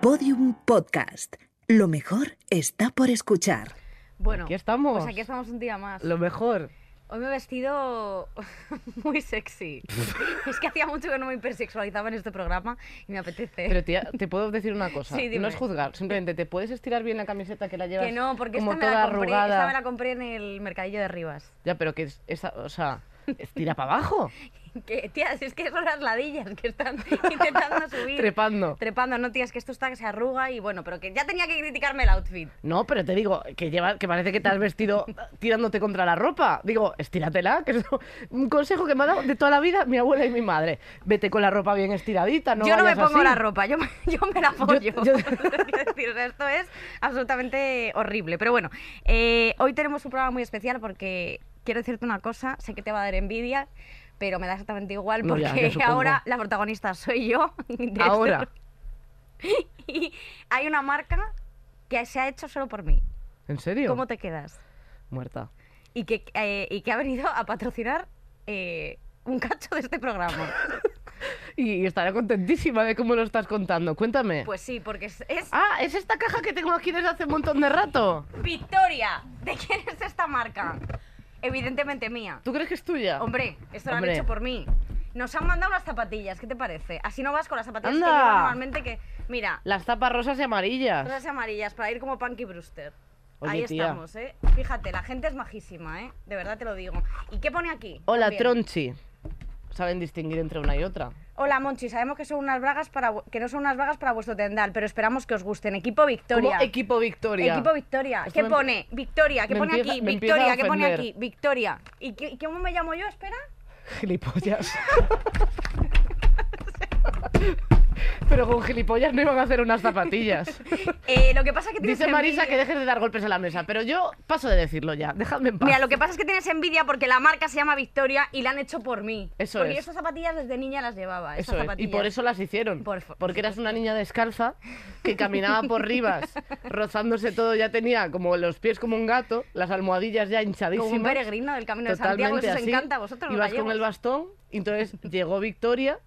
Podium Podcast. Lo mejor está por escuchar. Bueno, Aquí estamos. pues aquí estamos un día más. Lo mejor. Hoy me he vestido muy sexy. es que hacía mucho que no me hipersexualizaba en este programa y me apetece. Pero tía, te puedo decir una cosa. Sí, dime. no es juzgar, simplemente te puedes estirar bien la camiseta que la llevas que no, porque como esta me, toda la compré, arrugada. esta me la compré en el mercadillo de Rivas. Ya, pero que es esa, o sea, estira para abajo, Que, tía, si es que son las ladillas que están intentando subir. trepando. Trepando, no, tía, es que esto está que se arruga y bueno, pero que ya tenía que criticarme el outfit. No, pero te digo que lleva, que parece que te has vestido tirándote contra la ropa. Digo, estíratela, que es un consejo que me ha dado de toda la vida mi abuela y mi madre. Vete con la ropa bien estiradita, no yo no me pongo así. la ropa, yo, me- yo me la apoyo. yo- Quiero decir, o sea, esto es absolutamente horrible. Pero bueno, eh, hoy tenemos un programa muy especial porque quiero decirte una cosa, sé que te va a dar envidia, pero me da exactamente igual No, porque ya, ya ahora la protagonista soy yo. este Ahora. y hay una marca que se ha hecho solo por mí. ¿En serio? ¿Cómo te quedas? Muerta. Y que, eh, y que ha venido a patrocinar eh, un cacho de este programa. Y, y estaré contentísima de cómo lo estás contando. Cuéntame. Pues sí, porque es, es Ah, es esta caja que tengo aquí desde hace un montón de rato. Victoria. ¿De quién es esta marca? Evidentemente mía. ¿Tú crees que es tuya? Hombre, esto lo han hecho por mí. Nos han mandado unas zapatillas, ¿qué te parece? Así no vas con las zapatillas que normalmente que... Mira, Las tapas rosas y amarillas. rosas y amarillas para ir como Punky Brewster. Oye, Ahí tía. estamos, ¿eh? Fíjate, la gente es majísima, ¿eh? De verdad te lo digo. ¿Y qué pone aquí? Hola, También. Tronchi. Saben distinguir entre una y otra. Hola, Monchi. Sabemos que son unas bragas para que no son unas bragas para vuestro tendal, pero esperamos que os gusten. Equipo Victoria. Equipo Victoria. Equipo Victoria. Esto ¿Qué me- pone? Victoria. ¿Qué me pone empieza- aquí? Victoria. ¿Qué pone aquí? Victoria. ¿Y qué- cómo me llamo yo? Espera. Gilipollas. Pero con gilipollas no iban a hacer unas zapatillas. Eh, lo que pasa es que tienes Dice Marisa que dejes de dar golpes en la mesa, pero yo paso de decirlo ya. Dejadme en paz. Mira, lo que pasa es que tienes envidia porque la marca se llama Victoria y la han hecho por mí. Eso porque es. yo estas zapatillas desde niña las llevaba. Eso es. Y por eso las hicieron. Por porque eras una niña descalza que caminaba por Rivas, rozándose todo, ya tenía como los pies como un gato, las almohadillas ya hinchadísimas. Como un peregrino del Camino de Santiago, eso os encanta a vosotros Ibas con el bastón entonces llegó Victoria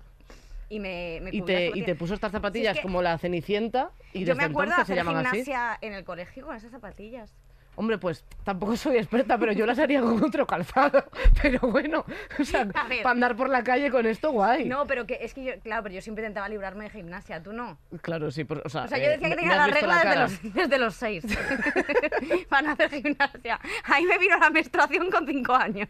Y me, me y te, y te puso estas es zapatillas que como la Cenicienta y Yo me desde acuerdo de entonces se hacer llaman así. gimnasia en el colegio con esas zapatillas. Hombre, pues tampoco soy experta, pero yo las haría con otro calzado. Pero bueno, o sea, A para andar por la calle con esto, guay. No, pero que es que yo, claro, pero yo siempre intentaba librarme de gimnasia, tú no. Claro, sí, por- o sea, O sea, yo eh, decía que tenía la regla desde los, desde los seis para no hacer gimnasia. Ahí me vino la menstruación con cinco años.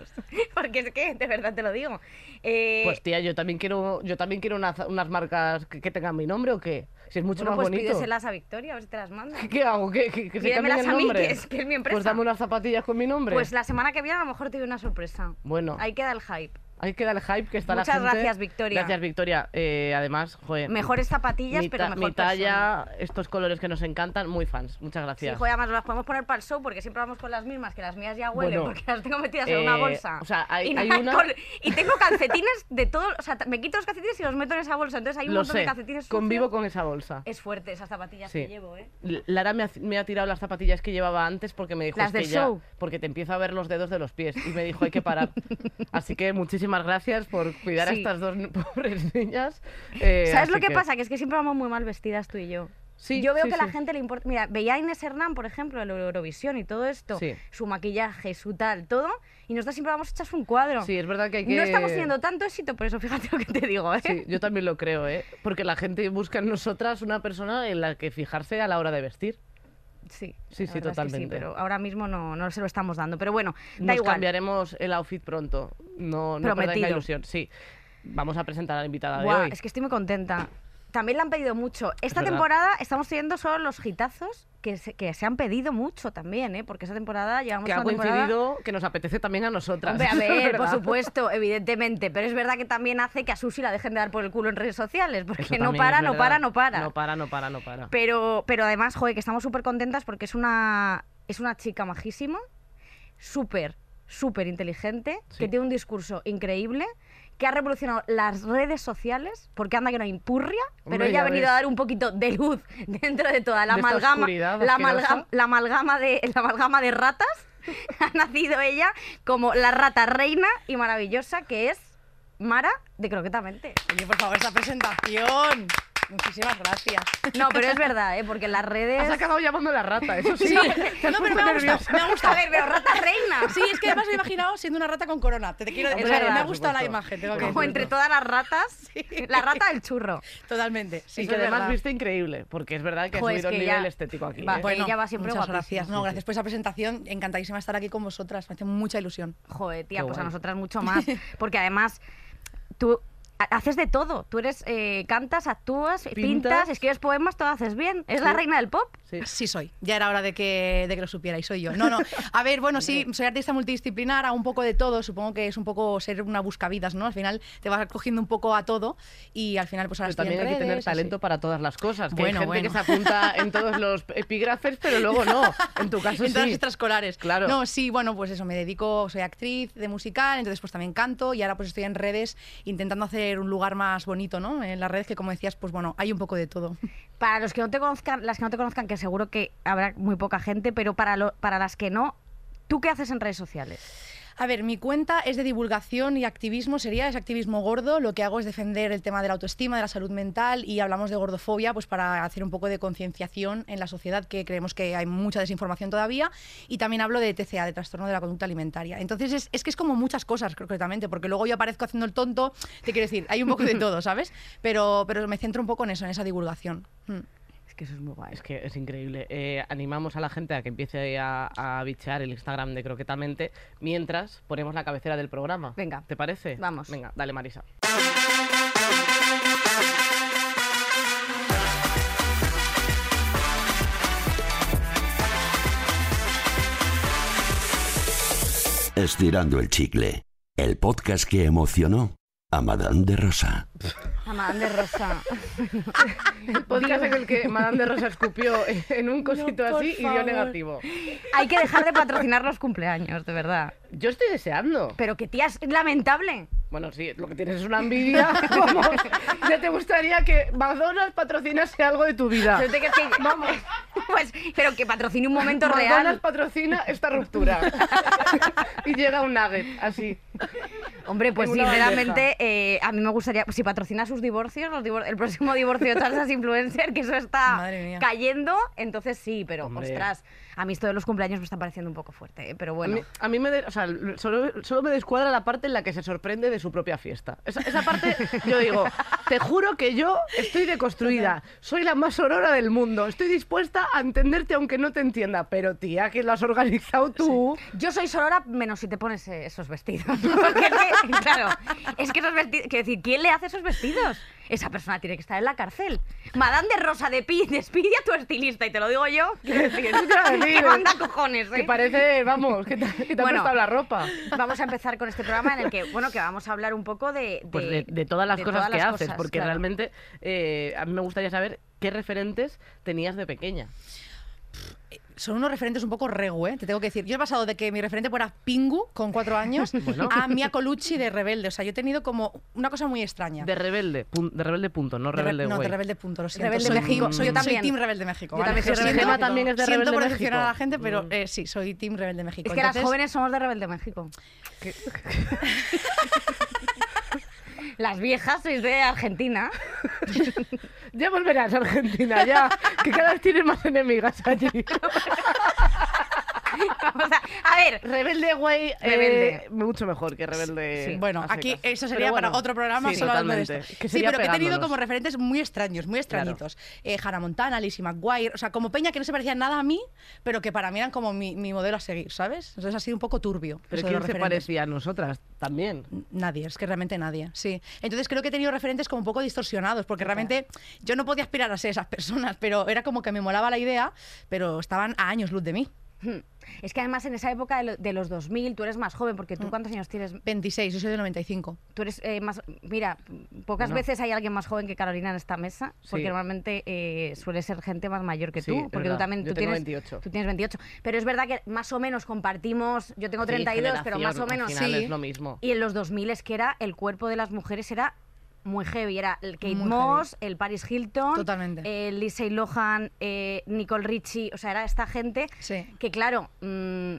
Porque es que, de verdad te lo digo. Eh, Pues tía, yo también quiero, yo también quiero unas, unas marcas que, que tengan mi nombre o qué. Si es mucho bueno, más pues bonito. pídeselas a Victoria, a ver si te las manda. ¿Qué hago? ¿Qué, que, que se cambie el a mí, nombre? que es- que es mi empresa. Pues dame unas zapatillas con mi nombre. Pues la semana que viene a lo mejor te doy una sorpresa. Bueno, Ahí queda el hype. Ahí queda el hype que está Muchas la gente. gracias, Victoria. Gracias, Victoria. Eh, además, joder. Mejores zapatillas, mi, pero mejor mi talla, estos colores que nos encantan, muy fans. Muchas Sí, gracias. joder, además las podemos poner para el show porque siempre vamos con las mismas, que las mías ya huelen Bueno, porque las tengo metidas en una eh, bolsa. o sea, hay- y, hay nada, una- con- y tengo calcetines de todo, o sea, me quito los calcetines y los meto en esa bolsa, entonces hay un Lo montón sé. de calcetines sucios. Convivo con esa bolsa. Es fuerte esas zapatillas Sí. que llevo, ¿eh? Lara me ha, me ha tirado las zapatillas que llevaba antes porque me dijo Las "Es que ya- porque te empiezo a ver los dedos de los pies y me dijo hay que parar. Así que muchísimas gracias por cuidar a Sí. estas dos pobres niñas. Eh, ¿Sabes lo que, pasa? Que es que siempre vamos muy mal vestidas tú y yo. Sí, yo veo sí, que a la sí. gente le importa. Mira, veía a Inés Hernán, por ejemplo, el Eurovisión y todo esto, su maquillaje, su tal, todo, y nosotros siempre vamos hechas un cuadro. Sí, es verdad que hay que... No estamos teniendo tanto éxito, por eso fíjate lo que te digo, ¿eh? Sí, yo también lo creo, ¿eh? Porque la gente busca en nosotras una persona en la que fijarse a la hora de vestir. Sí, Sí, la sí, verdad es que totalmente. pero ahora mismo no, no se lo estamos dando. Pero bueno, da Nos igual. cambiaremos el outfit pronto. No, no perdáis la ilusión. Sí. Vamos a presentar a la invitada Buah, de hoy. es que estoy muy contenta. También le han pedido mucho. Esta temporada estamos teniendo solo los hitazos que se, que se han pedido mucho también, ¿eh? Porque esa temporada llevamos Que ha temporada... coincidido que nos apetece también a nosotras. Hombre, a ver, por supuesto, evidentemente. Pero es verdad que también hace que a Susi la dejen de dar por el culo en redes sociales. Porque no para, no para, no para. No para, no para, no para. Pero, pero además, joder, que estamos súper contentas porque es una, es una chica majísima, súper, súper inteligente, Sí. que tiene un discurso increíble, que ha revolucionado las redes sociales, porque anda que no impurria, pero Hombre, ella ha venido ves. a dar un poquito de luz dentro de toda la De esta amalgama, la, amalgama, la, amalgama de, la amalgama de ratas. ha nacido ella como la rata reina y maravillosa que es Mara de Croquetamente. Oye, por favor, esa presentación. Muchísimas gracias. No, pero es verdad, ¿eh? porque en las redes... Has acabado llamando la rata, eso sí. No, pero me ha gustado, me ha gustado. A ver, pero rata reina. Sí, es que además me he imaginado siendo una rata con corona. Te, te quiero, verdad, me ha gustado la imagen. Tengo que Como decirlo. entre todas las ratas, la rata del churro. Totalmente. Sí, y que además verdad. viste increíble, porque es verdad que has Jo, es subido el nivel ya- estético aquí. va, ¿eh? Bueno, ella va siempre muchas gracias. No, gracias por esa presentación. Encantadísima de estar aquí con vosotras. Me hace mucha ilusión. Joder, tía, Qué pues a nosotras mucho más. Porque además, tú ha- haces de todo. Tú eres, eh, cantas, actúas, pintas, Pintas. escribes poemas, todo haces bien. Es la reina del pop. Sí. Sí soy. Ya era hora de que, de que lo supierais. Soy yo. No, no. A ver, bueno, sí, soy artista multidisciplinar, hago un poco de todo. Supongo que es un poco ser una buscavidas, ¿no? Al final te vas cogiendo un poco a todo y al final pues ahora Pero también hay que tener talento así. para todas las cosas. Que Bueno, hay gente que bueno. se apunta en todos los epígrafes, pero luego no. En tu caso en todas sí. las extraescolares. Claro. No, sí, bueno, pues eso, me dedico, soy actriz de musical, entonces pues también canto y ahora pues estoy en redes intentando hacer un lugar más bonito, ¿no? En las redes que como decías, pues bueno, hay un poco de todo. Para los que no te conozcan, las que no te conozcan, que seguro que habrá muy poca gente, pero para, para las que no, ¿tú qué haces en redes sociales? A ver, mi cuenta es de divulgación y activismo, sería, es activismo gordo. Lo que hago es defender el tema de la autoestima, de la salud mental y hablamos de gordofobia, pues para hacer un poco de concienciación en la sociedad, que creemos que hay mucha desinformación todavía. Y también hablo de TCA, de trastorno de la conducta alimentaria. Entonces es, es que es como muchas cosas, concretamente, porque luego yo aparezco haciendo el tonto, te quiero decir, hay un poco de todo, ¿sabes? Pero, pero me centro un poco en eso, en esa divulgación. Mm. Es que eso es muy guay. Es que es increíble. Eh, animamos a la gente a que empiece a, a bichear el Instagram de Croquetamente mientras ponemos la cabecera del programa. Venga. ¿Te parece? Vamos. Venga, dale, Marisa. Estirando el chicle, el podcast que emocionó a Madame de Rosa. A Madame de Rosa. El podcast en el que Madame de Rosa escupió en un cosito así y dio negativo. Hay que dejar de patrocinar los cumpleaños, de verdad. Yo estoy deseando. Pero que tía, es lamentable. Bueno, sí, lo que tienes es una envidia. Vamos, ya te gustaría que McDonald's patrocinase algo de tu vida. Pero que- Vamos. Pues, pero que patrocine un momento McDonald's real. patrocina esta ruptura. y llega un nugget, así. Hombre, pues sinceramente, eh, a mí me gustaría, si patrocina sus divorcios, los divor- el próximo divorcio de todas esas influencers, que eso está cayendo, entonces sí, pero Hombre. ostras, a mí esto de los cumpleaños me está pareciendo un poco fuerte, ¿eh? pero A bueno. mí, a mí me, de- o sea, solo, solo me descuadra la parte en la que se sorprende de su propia fiesta. Esa, esa parte, yo digo, te juro que yo estoy deconstruida, soy la más aurora del mundo, estoy dispuesta a entenderte aunque no te entienda, pero tía, que lo has organizado tú. Yo soy Sorora menos si te pones eh, esos vestidos. Porque claro, es que esos vestidos. Quiero decir, ¿quién le hace esos vestidos? Esa persona tiene que estar en la cárcel. Madame de Rosa de Pi, despide a tu estilista, y te lo digo yo. Que manda cojones, ¿eh? Que parece, vamos, que te, que te Bueno. la ropa. Vamos a empezar con este programa en el que, bueno, que vamos a hablar un poco de... Pues de, de todas las cosas todas que las haces, cosas, porque claro. realmente eh, a mí me gustaría saber qué referentes tenías de pequeña. Son unos referentes un poco regu, ¿eh? Te tengo que decir. Yo he pasado de que mi referente fuera Pingu, con cuatro años, Bueno. a Mia Colucci de Rebelde. O sea, yo he tenido como una cosa muy extraña. De rebelde, pun- de rebelde punto, no De re- rebelde no, güey. de Rebelde punto, lo siento. Rebelde soy México. Team, soy, Yo soy también. Team Rebelde México. Yo ¿vale? también soy Lo Rebelde siento, México. también es de siento Rebelde por México. decepcionar a la gente, pero Mm. eh, sí, soy Team Rebelde México. Es que las jóvenes somos de Rebelde México. Las viejas sois de Argentina. Ya volverás a Argentina, ya, que cada vez tienes más enemigas allí. A, a ver, Rebelde güey, Rebelde. eh, mucho mejor que rebelde. Sí. Bueno, aquí eso sería para otro programa sí, solo hablando de esto. Que sí, pero que he tenido como referentes muy extraños, muy extrañitos. Eh, Hannah Montana, Lizzie McGuire, o sea, como peña que no se parecía nada a mí, pero que para mí eran como mi, mi modelo a seguir, ¿sabes? Entonces ha sido un poco turbio. Pero ¿quién se parecía a nosotras también? Nadie, es que realmente nadie, sí. Entonces creo que he tenido referentes como un poco distorsionados, porque realmente yo no podía aspirar a ser esas personas, pero era como que me molaba la idea, pero estaban a años luz de mí. Es que además en esa época de, lo- de los 2000 tú eres más joven, porque Mm. tú cuántos años tienes? 26, yo soy de 95. Tú eres eh, más... Mira, pocas Bueno. veces hay alguien más joven que Carolina en esta mesa, porque Sí. normalmente eh, suele ser gente más mayor que Sí, tú, porque tú también Yo tú tengo tienes 28. Tú tienes 28. Pero es verdad que más o menos compartimos, yo tengo Sí, 32, pero más o menos Al final sí. es lo mismo. Y en los 2000 es que era el cuerpo de las mujeres era muy heavy. Era el Kate Muy Moss, el Paris Hilton, Totalmente. el Lindsay Lohan, eh, Nicole Richie. O sea, era esta gente Sí. que, claro, mm,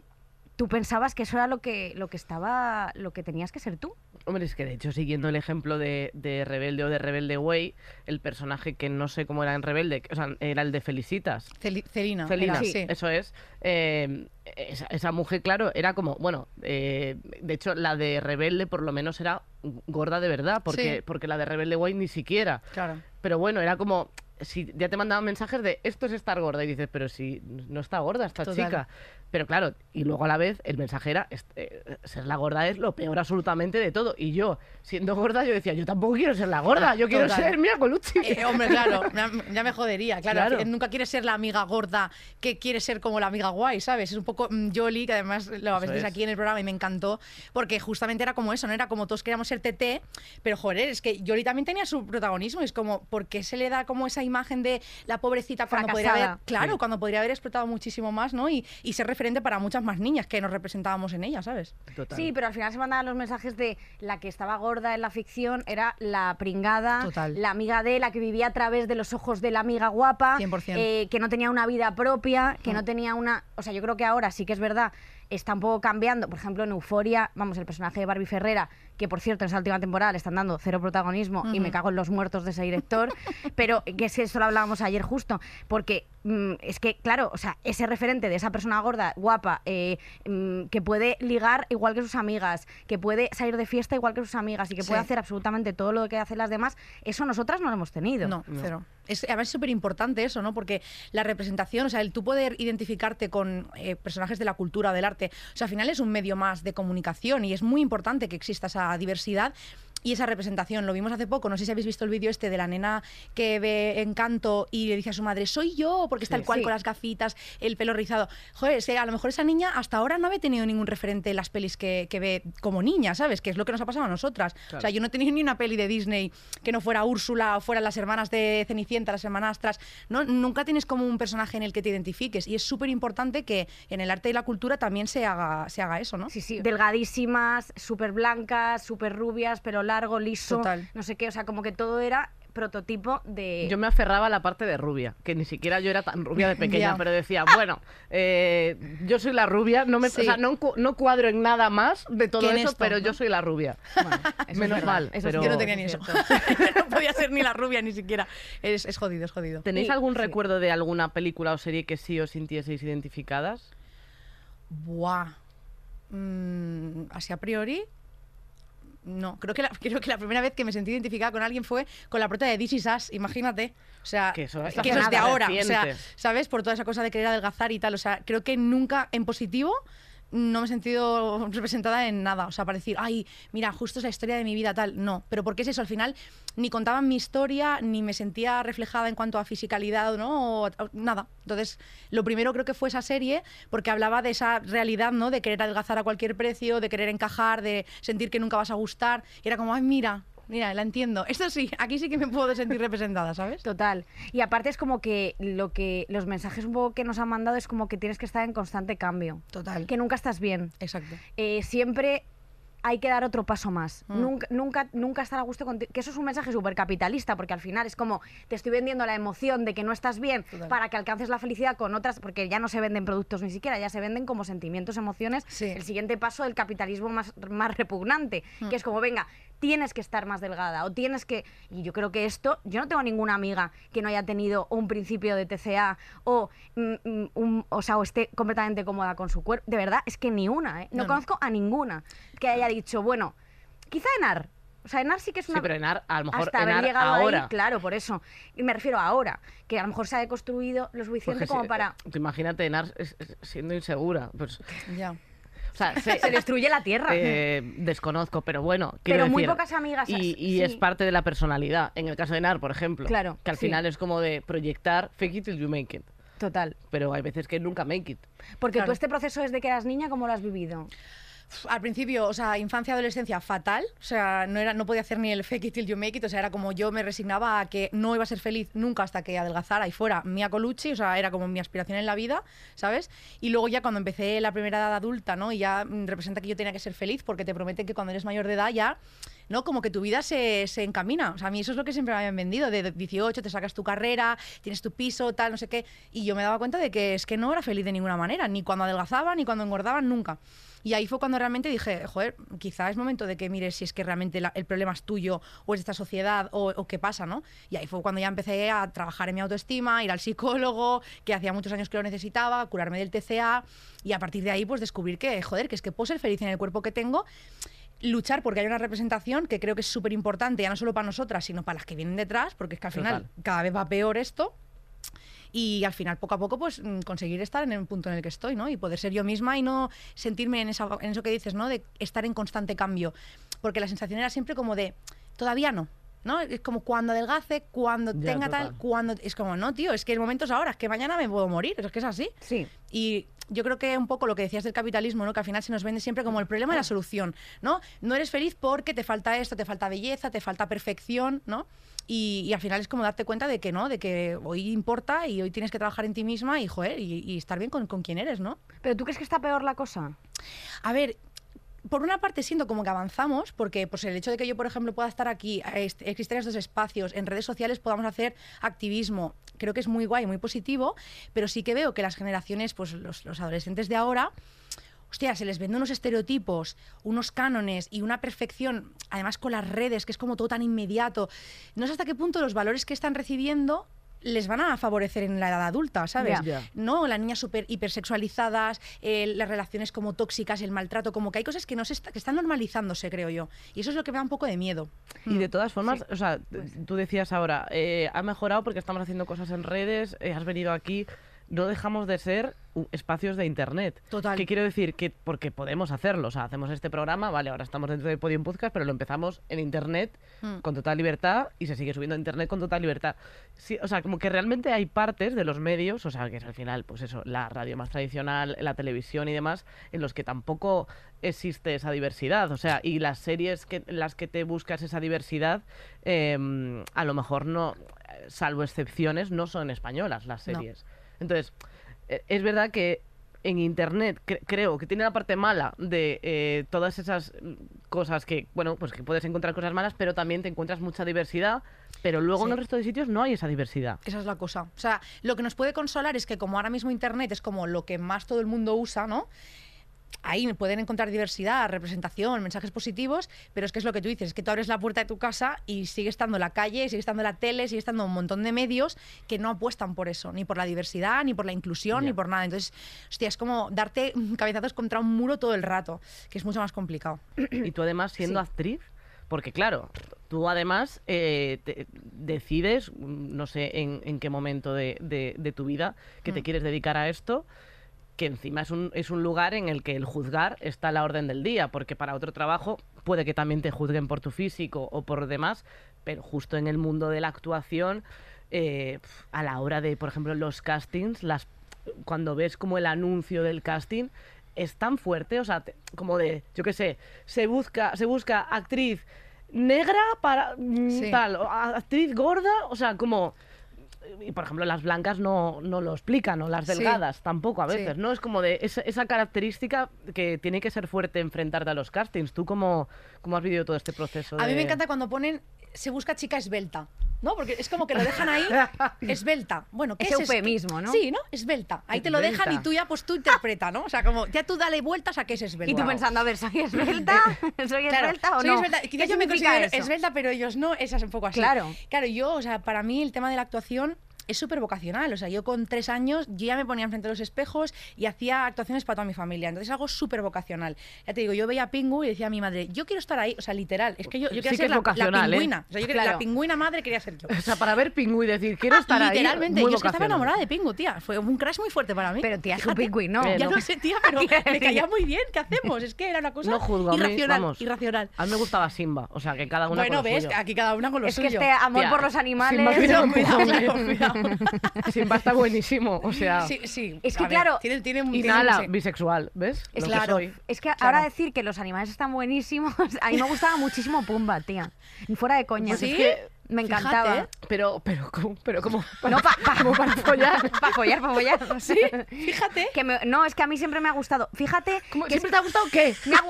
tú pensabas que eso era lo que, lo que estaba, lo que tenías que ser tú. Hombre, es que de hecho, siguiendo el ejemplo de, de Rebelde o de Rebelde Way, el personaje que no sé cómo era en Rebelde, o sea, era el de Felicitas. Celi- Celina. Felina, era, sí. eso es. eh, esa, esa mujer, claro, era como, bueno, eh, de hecho, la de Rebelde por lo menos era gorda de verdad, porque, Sí. porque la de Rebelde Way ni siquiera. Claro. Pero bueno, era como, si ya te mandaban mensajes de esto es estar gorda, y dices, pero si no está gorda esta Total. chica. Pero claro, y luego a la vez el mensaje era, est- eh, ser la gorda es lo peor absolutamente de todo. Y yo, siendo gorda, yo decía, yo tampoco quiero ser la gorda, yo quiero Total. ser Mia Colucci. Eh, hombre, claro, ya, me jodería. Claro, Claro. que nunca quieres ser la amiga gorda que quiere ser como la amiga guay, ¿sabes? Es un poco mm, Jolly, que además lo habéis es. aquí en el programa y me encantó, porque justamente era como eso, ¿no? Era como todos queríamos ser TT, pero joder, es que Jolly también tenía su protagonismo. Es como, ¿por qué se le da como esa imagen de la pobrecita cuando podría Fracasada. haber, claro, Sí. cuando podría haber explotado muchísimo más, ¿no? Y, y ser referente para muchas más niñas que nos representábamos en ella, ¿sabes? Total. Sí, pero al final se mandaban los mensajes de la que estaba gorda en la ficción era la pringada, Total. la amiga de, la que vivía a través de los ojos de la amiga guapa, 100%. eh, que no tenía una vida propia, que Mm. no tenía una... O sea, yo creo que ahora sí que es verdad, está un poco cambiando. Por ejemplo, en Euforia, vamos, el personaje de Barbie Ferrera, que por cierto en esa última temporada le están dando cero protagonismo y me cago en los muertos de ese director, pero que es que eso lo hablábamos ayer justo, porque mm, es que, claro, o sea, ese referente de esa persona gorda, guapa, eh, mm, que puede ligar igual que sus amigas, que puede salir de fiesta igual que sus amigas y que puede hacer absolutamente todo lo que hacen las demás, eso nosotras no lo hemos tenido. No, No. cero. Es, además es súper importante eso, ¿no? Porque la representación, o sea, el tú poder identificarte con eh, personajes de la cultura del arte, o sea, al final es un medio más de comunicación y es muy importante que exista esa diversidad y esa representación. Lo vimos hace poco, no sé si habéis visto el vídeo este de la nena que ve Encanto y le dice a su madre, soy yo, porque está Sí. el cual Sí. con las gafitas, el pelo rizado. Joder, es que a lo mejor esa niña hasta ahora no había tenido ningún referente en las pelis que, que ve como niña, ¿sabes? Que es lo que nos ha pasado a nosotras. O sea, yo no he tenido ni una peli de Disney que no fuera Úrsula o fueran las hermanas de Cenicienta, las hermanastras. ¿no? Nunca tienes como un personaje en el que te identifiques. Y es súper importante que en el arte y la cultura también se haga, se haga eso, ¿no? Sí, sí, delgadísimas, súper blancas, súper rubias, pero largo, liso, Total. no sé qué, o sea, como que todo era prototipo de... Yo me aferraba a la parte de rubia, que ni siquiera yo era tan rubia de pequeña, pero decía, bueno, eh, yo soy la rubia, no me Sí. o sea, no, no cuadro en nada más de todo eso, esto, pero ¿no? yo soy la rubia. Bueno, eso es Menos verdad, mal, eso es pero- Yo no tenía ni es eso. no podía ser ni la rubia ni siquiera. Es, es jodido, es jodido. ¿Tenéis Y- algún sí. recuerdo de alguna película o serie que sí os sintieseis identificadas? Buah. Mm, así a priori. No, creo que, la, creo que la primera vez que me sentí identificada con alguien fue con la prota de This Is Us, imagínate. O sea, Que eso- que eso es de ahora. O sea. ¿sabes? Por toda esa cosa de querer adelgazar y tal. O sea, creo que nunca en positivo no me he sentido representada en nada. O sea, para decir, ay, mira, justo es la historia de mi vida, tal. No, pero porque es eso, al final ni contaban mi historia, ni me sentía reflejada en cuanto a fisicalidad, ¿no? O- o nada. Entonces, lo primero creo que fue esa serie, porque hablaba de esa realidad, ¿no? De querer adelgazar a cualquier precio, de querer encajar, de sentir que nunca vas a gustar. Y era como, ay, mira, mira, la entiendo. Esto sí, aquí sí que me puedo sentir representada, ¿sabes? Total. Y aparte es como que lo que los mensajes un poco que nos han mandado es como que tienes que estar en constante cambio. Total. Que nunca estás bien. Exacto. Eh, siempre hay que dar otro paso más. Mm. Nunca, nunca, nunca estar a gusto contigo. Que eso es un mensaje súper capitalista, porque al final es como te estoy vendiendo la emoción de que no estás bien Total. para que alcances la felicidad con otras, porque ya no se venden productos ni siquiera, ya se venden como sentimientos, emociones. Sí. El siguiente paso del capitalismo más, más repugnante, Mm. que es como, venga, tienes que estar más delgada o tienes que... Y yo creo que esto, yo no tengo ninguna amiga que no haya tenido un principio de TCA o, mm, mm, un, o sea, o esté completamente cómoda con su cuerpo. De verdad, es que ni una, ¿eh? No, No, no. conozco a ninguna que haya dicho, bueno, quizá Enar. O sea, Enar sí que es una... Sí, pero Enar, a lo mejor hasta haber llegado ahora. ahí, claro, por eso. Y me refiero a ahora, que a lo mejor se ha deconstruido lo suficiente Porque como si- para... tú imagínate Enar siendo insegura. Pues, Ya. O sea, se- Se destruye la tierra. eh, desconozco, pero bueno. quiero Pero muy decir, pocas amigas Y, y sí. es parte de la personalidad. En el caso de Enar, por ejemplo. Claro, Que al sí. final es como de proyectar fake it till you make it. Total. Pero hay veces que nunca make it. Porque Claro. tú este proceso desde que eras niña, ¿cómo lo has vivido? Al principio, o sea, infancia, adolescencia, fatal. O sea, no, era, no podía hacer ni el fake it till you make it. O sea, era como yo me resignaba a que no iba a ser feliz nunca hasta que adelgazara y fuera Mia Colucci. O sea, era como mi aspiración en la vida, ¿sabes? Y luego ya cuando empecé la primera edad adulta, ¿no? Y ya mm, representa que yo tenía que ser feliz porque te prometen que cuando eres mayor de edad ya ¿no? Como que tu vida se, se encamina. O sea, a mí eso es lo que siempre me habían vendido. De 18 te sacas tu carrera, tienes tu piso, tal, no sé qué. Y yo me daba cuenta de que es que no era feliz de ninguna manera, ni cuando adelgazaba, ni cuando engordaba, nunca. Y ahí fue cuando realmente dije, joder, quizá es momento de que mires si es que realmente la- el problema es tuyo o es de esta sociedad o, o qué pasa, ¿no? Y ahí fue cuando ya empecé a trabajar en mi autoestima, ir al psicólogo, que hacía muchos años que lo necesitaba, curarme del TCA y a partir de ahí pues descubrir que, joder, que es que puedo ser feliz en el cuerpo que tengo luchar porque hay una representación que creo que es súper importante, ya no solo para nosotras, sino para las que vienen detrás, porque es que al final Total. cada vez va peor esto. Y al final, poco a poco, pues mm, conseguir estar en el punto en el que estoy, ¿no? Y poder ser yo misma y no sentirme en, esa, en eso que dices, ¿no? De estar en constante cambio. Porque la sensación era siempre como de, todavía no. ¿No? Es como cuando adelgace, cuando Ya, tenga tal, total. cuando. Es como, no, tío, es que el momento es ahora, es que mañana me puedo morir, es que es así. Sí. Y yo creo que un poco lo que decías del capitalismo, ¿no? que al final se nos vende siempre como el problema y la solución. ¿no? no eres feliz porque te falta esto, te falta belleza, te falta perfección, ¿no? Y, y al final es como darte cuenta de que no, de que hoy importa y hoy tienes que trabajar en ti misma y, joder, y, y estar bien con, con quien eres, ¿no? ¿Pero tú crees que está peor la cosa? A ver, por una parte siento como que avanzamos, porque pues, el hecho de que yo, por ejemplo, pueda estar aquí, existen estos espacios, en redes sociales podamos hacer activismo, creo que es muy guay, muy positivo, pero sí que veo que las generaciones, pues los, los adolescentes de ahora, hostia, se les venden unos estereotipos, unos cánones y una perfección, además con las redes, que es como todo tan inmediato. No sé hasta qué punto los valores que están recibiendo les van a favorecer en la edad adulta, ¿sabes? No, las niñas súper hipersexualizadas, eh, las relaciones como tóxicas, el maltrato, como que hay cosas que, no se está- que están normalizándose, creo yo. Y eso es lo que me da un poco de miedo. Y de todas formas, o sea, tú decías ahora, eh, ha mejorado porque estamos haciendo cosas en redes, eh, has venido aquí, no dejamos de ser espacios de internet. Total. ¿Qué quiero decir? Que porque podemos hacerlo, o sea, hacemos este programa, vale, ahora estamos dentro de Podium Podcast, pero lo empezamos en internet Mm. con total libertad y se sigue subiendo a internet con total libertad. Sí, o sea, como que realmente hay partes de los medios, o sea, que es al final, pues eso, la radio más tradicional, la televisión y demás, en los que tampoco existe esa diversidad. O sea, y las series que, en las que te buscas esa diversidad, em, a lo mejor no, salvo excepciones, no son españolas las No. Entonces, eh, es verdad que en internet cre- creo que tiene la parte mala de eh, todas esas mm, cosas que, bueno, pues que puedes encontrar cosas malas, pero también te encuentras mucha diversidad, pero luego en el resto de sitios no hay esa diversidad. Esa es la cosa. O sea, lo que nos puede consolar es que como ahora mismo Internet es como lo que más todo el mundo usa, ¿no? Ahí pueden encontrar diversidad, representación, mensajes positivos, pero es que es lo que tú dices, es que tú abres la puerta de tu casa y sigue estando la calle, sigue estando la tele, sigue estando un montón de medios que no apuestan por eso, ni por la diversidad, ni por la inclusión, ni por nada. Entonces, hostia, es como darte cabezazos contra un muro todo el rato, que es mucho más complicado. Y tú además siendo Sí. actriz, porque claro, tú además eh, te- decides, mm, no sé en, en qué momento de, de- de tu vida, que te Mm. quieres dedicar a esto, que encima es un, es un lugar en el que el juzgar está a la orden del día, porque para otro trabajo puede que también te juzguen por tu físico o por demás, pero justo en el mundo de la actuación, eh, a la hora de, por ejemplo, los castings, las, cuando ves como el anuncio del casting, es tan fuerte, o sea, te- como de, yo qué sé, se busca, se busca actriz negra para mm, Sí. tal, actriz gorda, o sea, como y por ejemplo las blancas no, no lo explican o las Sí. delgadas tampoco a Sí. veces, ¿no? Es como de esa, esa característica que tiene que ser fuerte enfrentarte a los castings. ¿Tú cómo, cómo has vivido todo este proceso? A mí me encanta cuando ponen se busca chica esbelta, ¿no? Porque es como que lo dejan ahí, esbelta. Bueno, ¿qué es esto? eufemismo, ¿no? Sí, ¿no? Esbelta. Ahí te lo dejan y tú ya, pues tú interpreta, ¿no? O sea, como ya tú dale vueltas a qué es esbelta. Y tú pensando, a ver, ¿soy esbelta? ¿Soy Claro, esbelta o soy no? esbelta. ¿Qué Quizás yo me considero eso? esbelta, pero ellos no, esa es un poco así. Claro. Claro, yo, o sea, para mí el tema de la actuación es súper vocacional. O sea, yo con tres años yo ya me ponía enfrente de los espejos y hacía actuaciones para toda mi familia. Entonces algo súper vocacional. Ya te digo, yo veía a Pingu y decía a mi madre, yo quiero estar ahí. O sea, literal. Es que yo, yo quería que ser es la, la ¿eh? pingüina. O sea, yo quería, Claro. la pingüina madre quería ser yo. O sea, para ver Pingüi y decir, quiero estar ahí. Literalmente, yo es que estaba enamorada de Pingu, tía. Fue un crash muy fuerte para mí. Pero tía, es un pingüino. Ya no. lo sé, tía, pero me caía muy bien. ¿Qué hacemos? Es que era una cosa No juzgo, a mí, irracional. vamos. irracional. A mí me gustaba Simba, o sea, que cada una Bueno, con lo ves, suyo. aquí cada una con lo Es que suyo. este amor Tía, por los animales... Simba está buenísimo, o sea... Sí, sí. Es a que, ver, claro, tiene, tiene, Y tiene- nada, sí. bisexual, ¿ves? Es Lo que- que Claro. soy. Es que Claro. ahora decir que los animales están buenísimos, a mí me gustaba muchísimo Pumba, tía. Fuera de coña. Pues es que- me fíjate. encantaba. Pero, pero, ¿cómo? Pero, ¿cómo? No, pa- pa- como para follar. Para follar, para follar. Sí, fíjate. Que me- no, es que a mí siempre me ha gustado. Fíjate ¿Cómo? que, ¿Siempre te ha gustado qué? me ha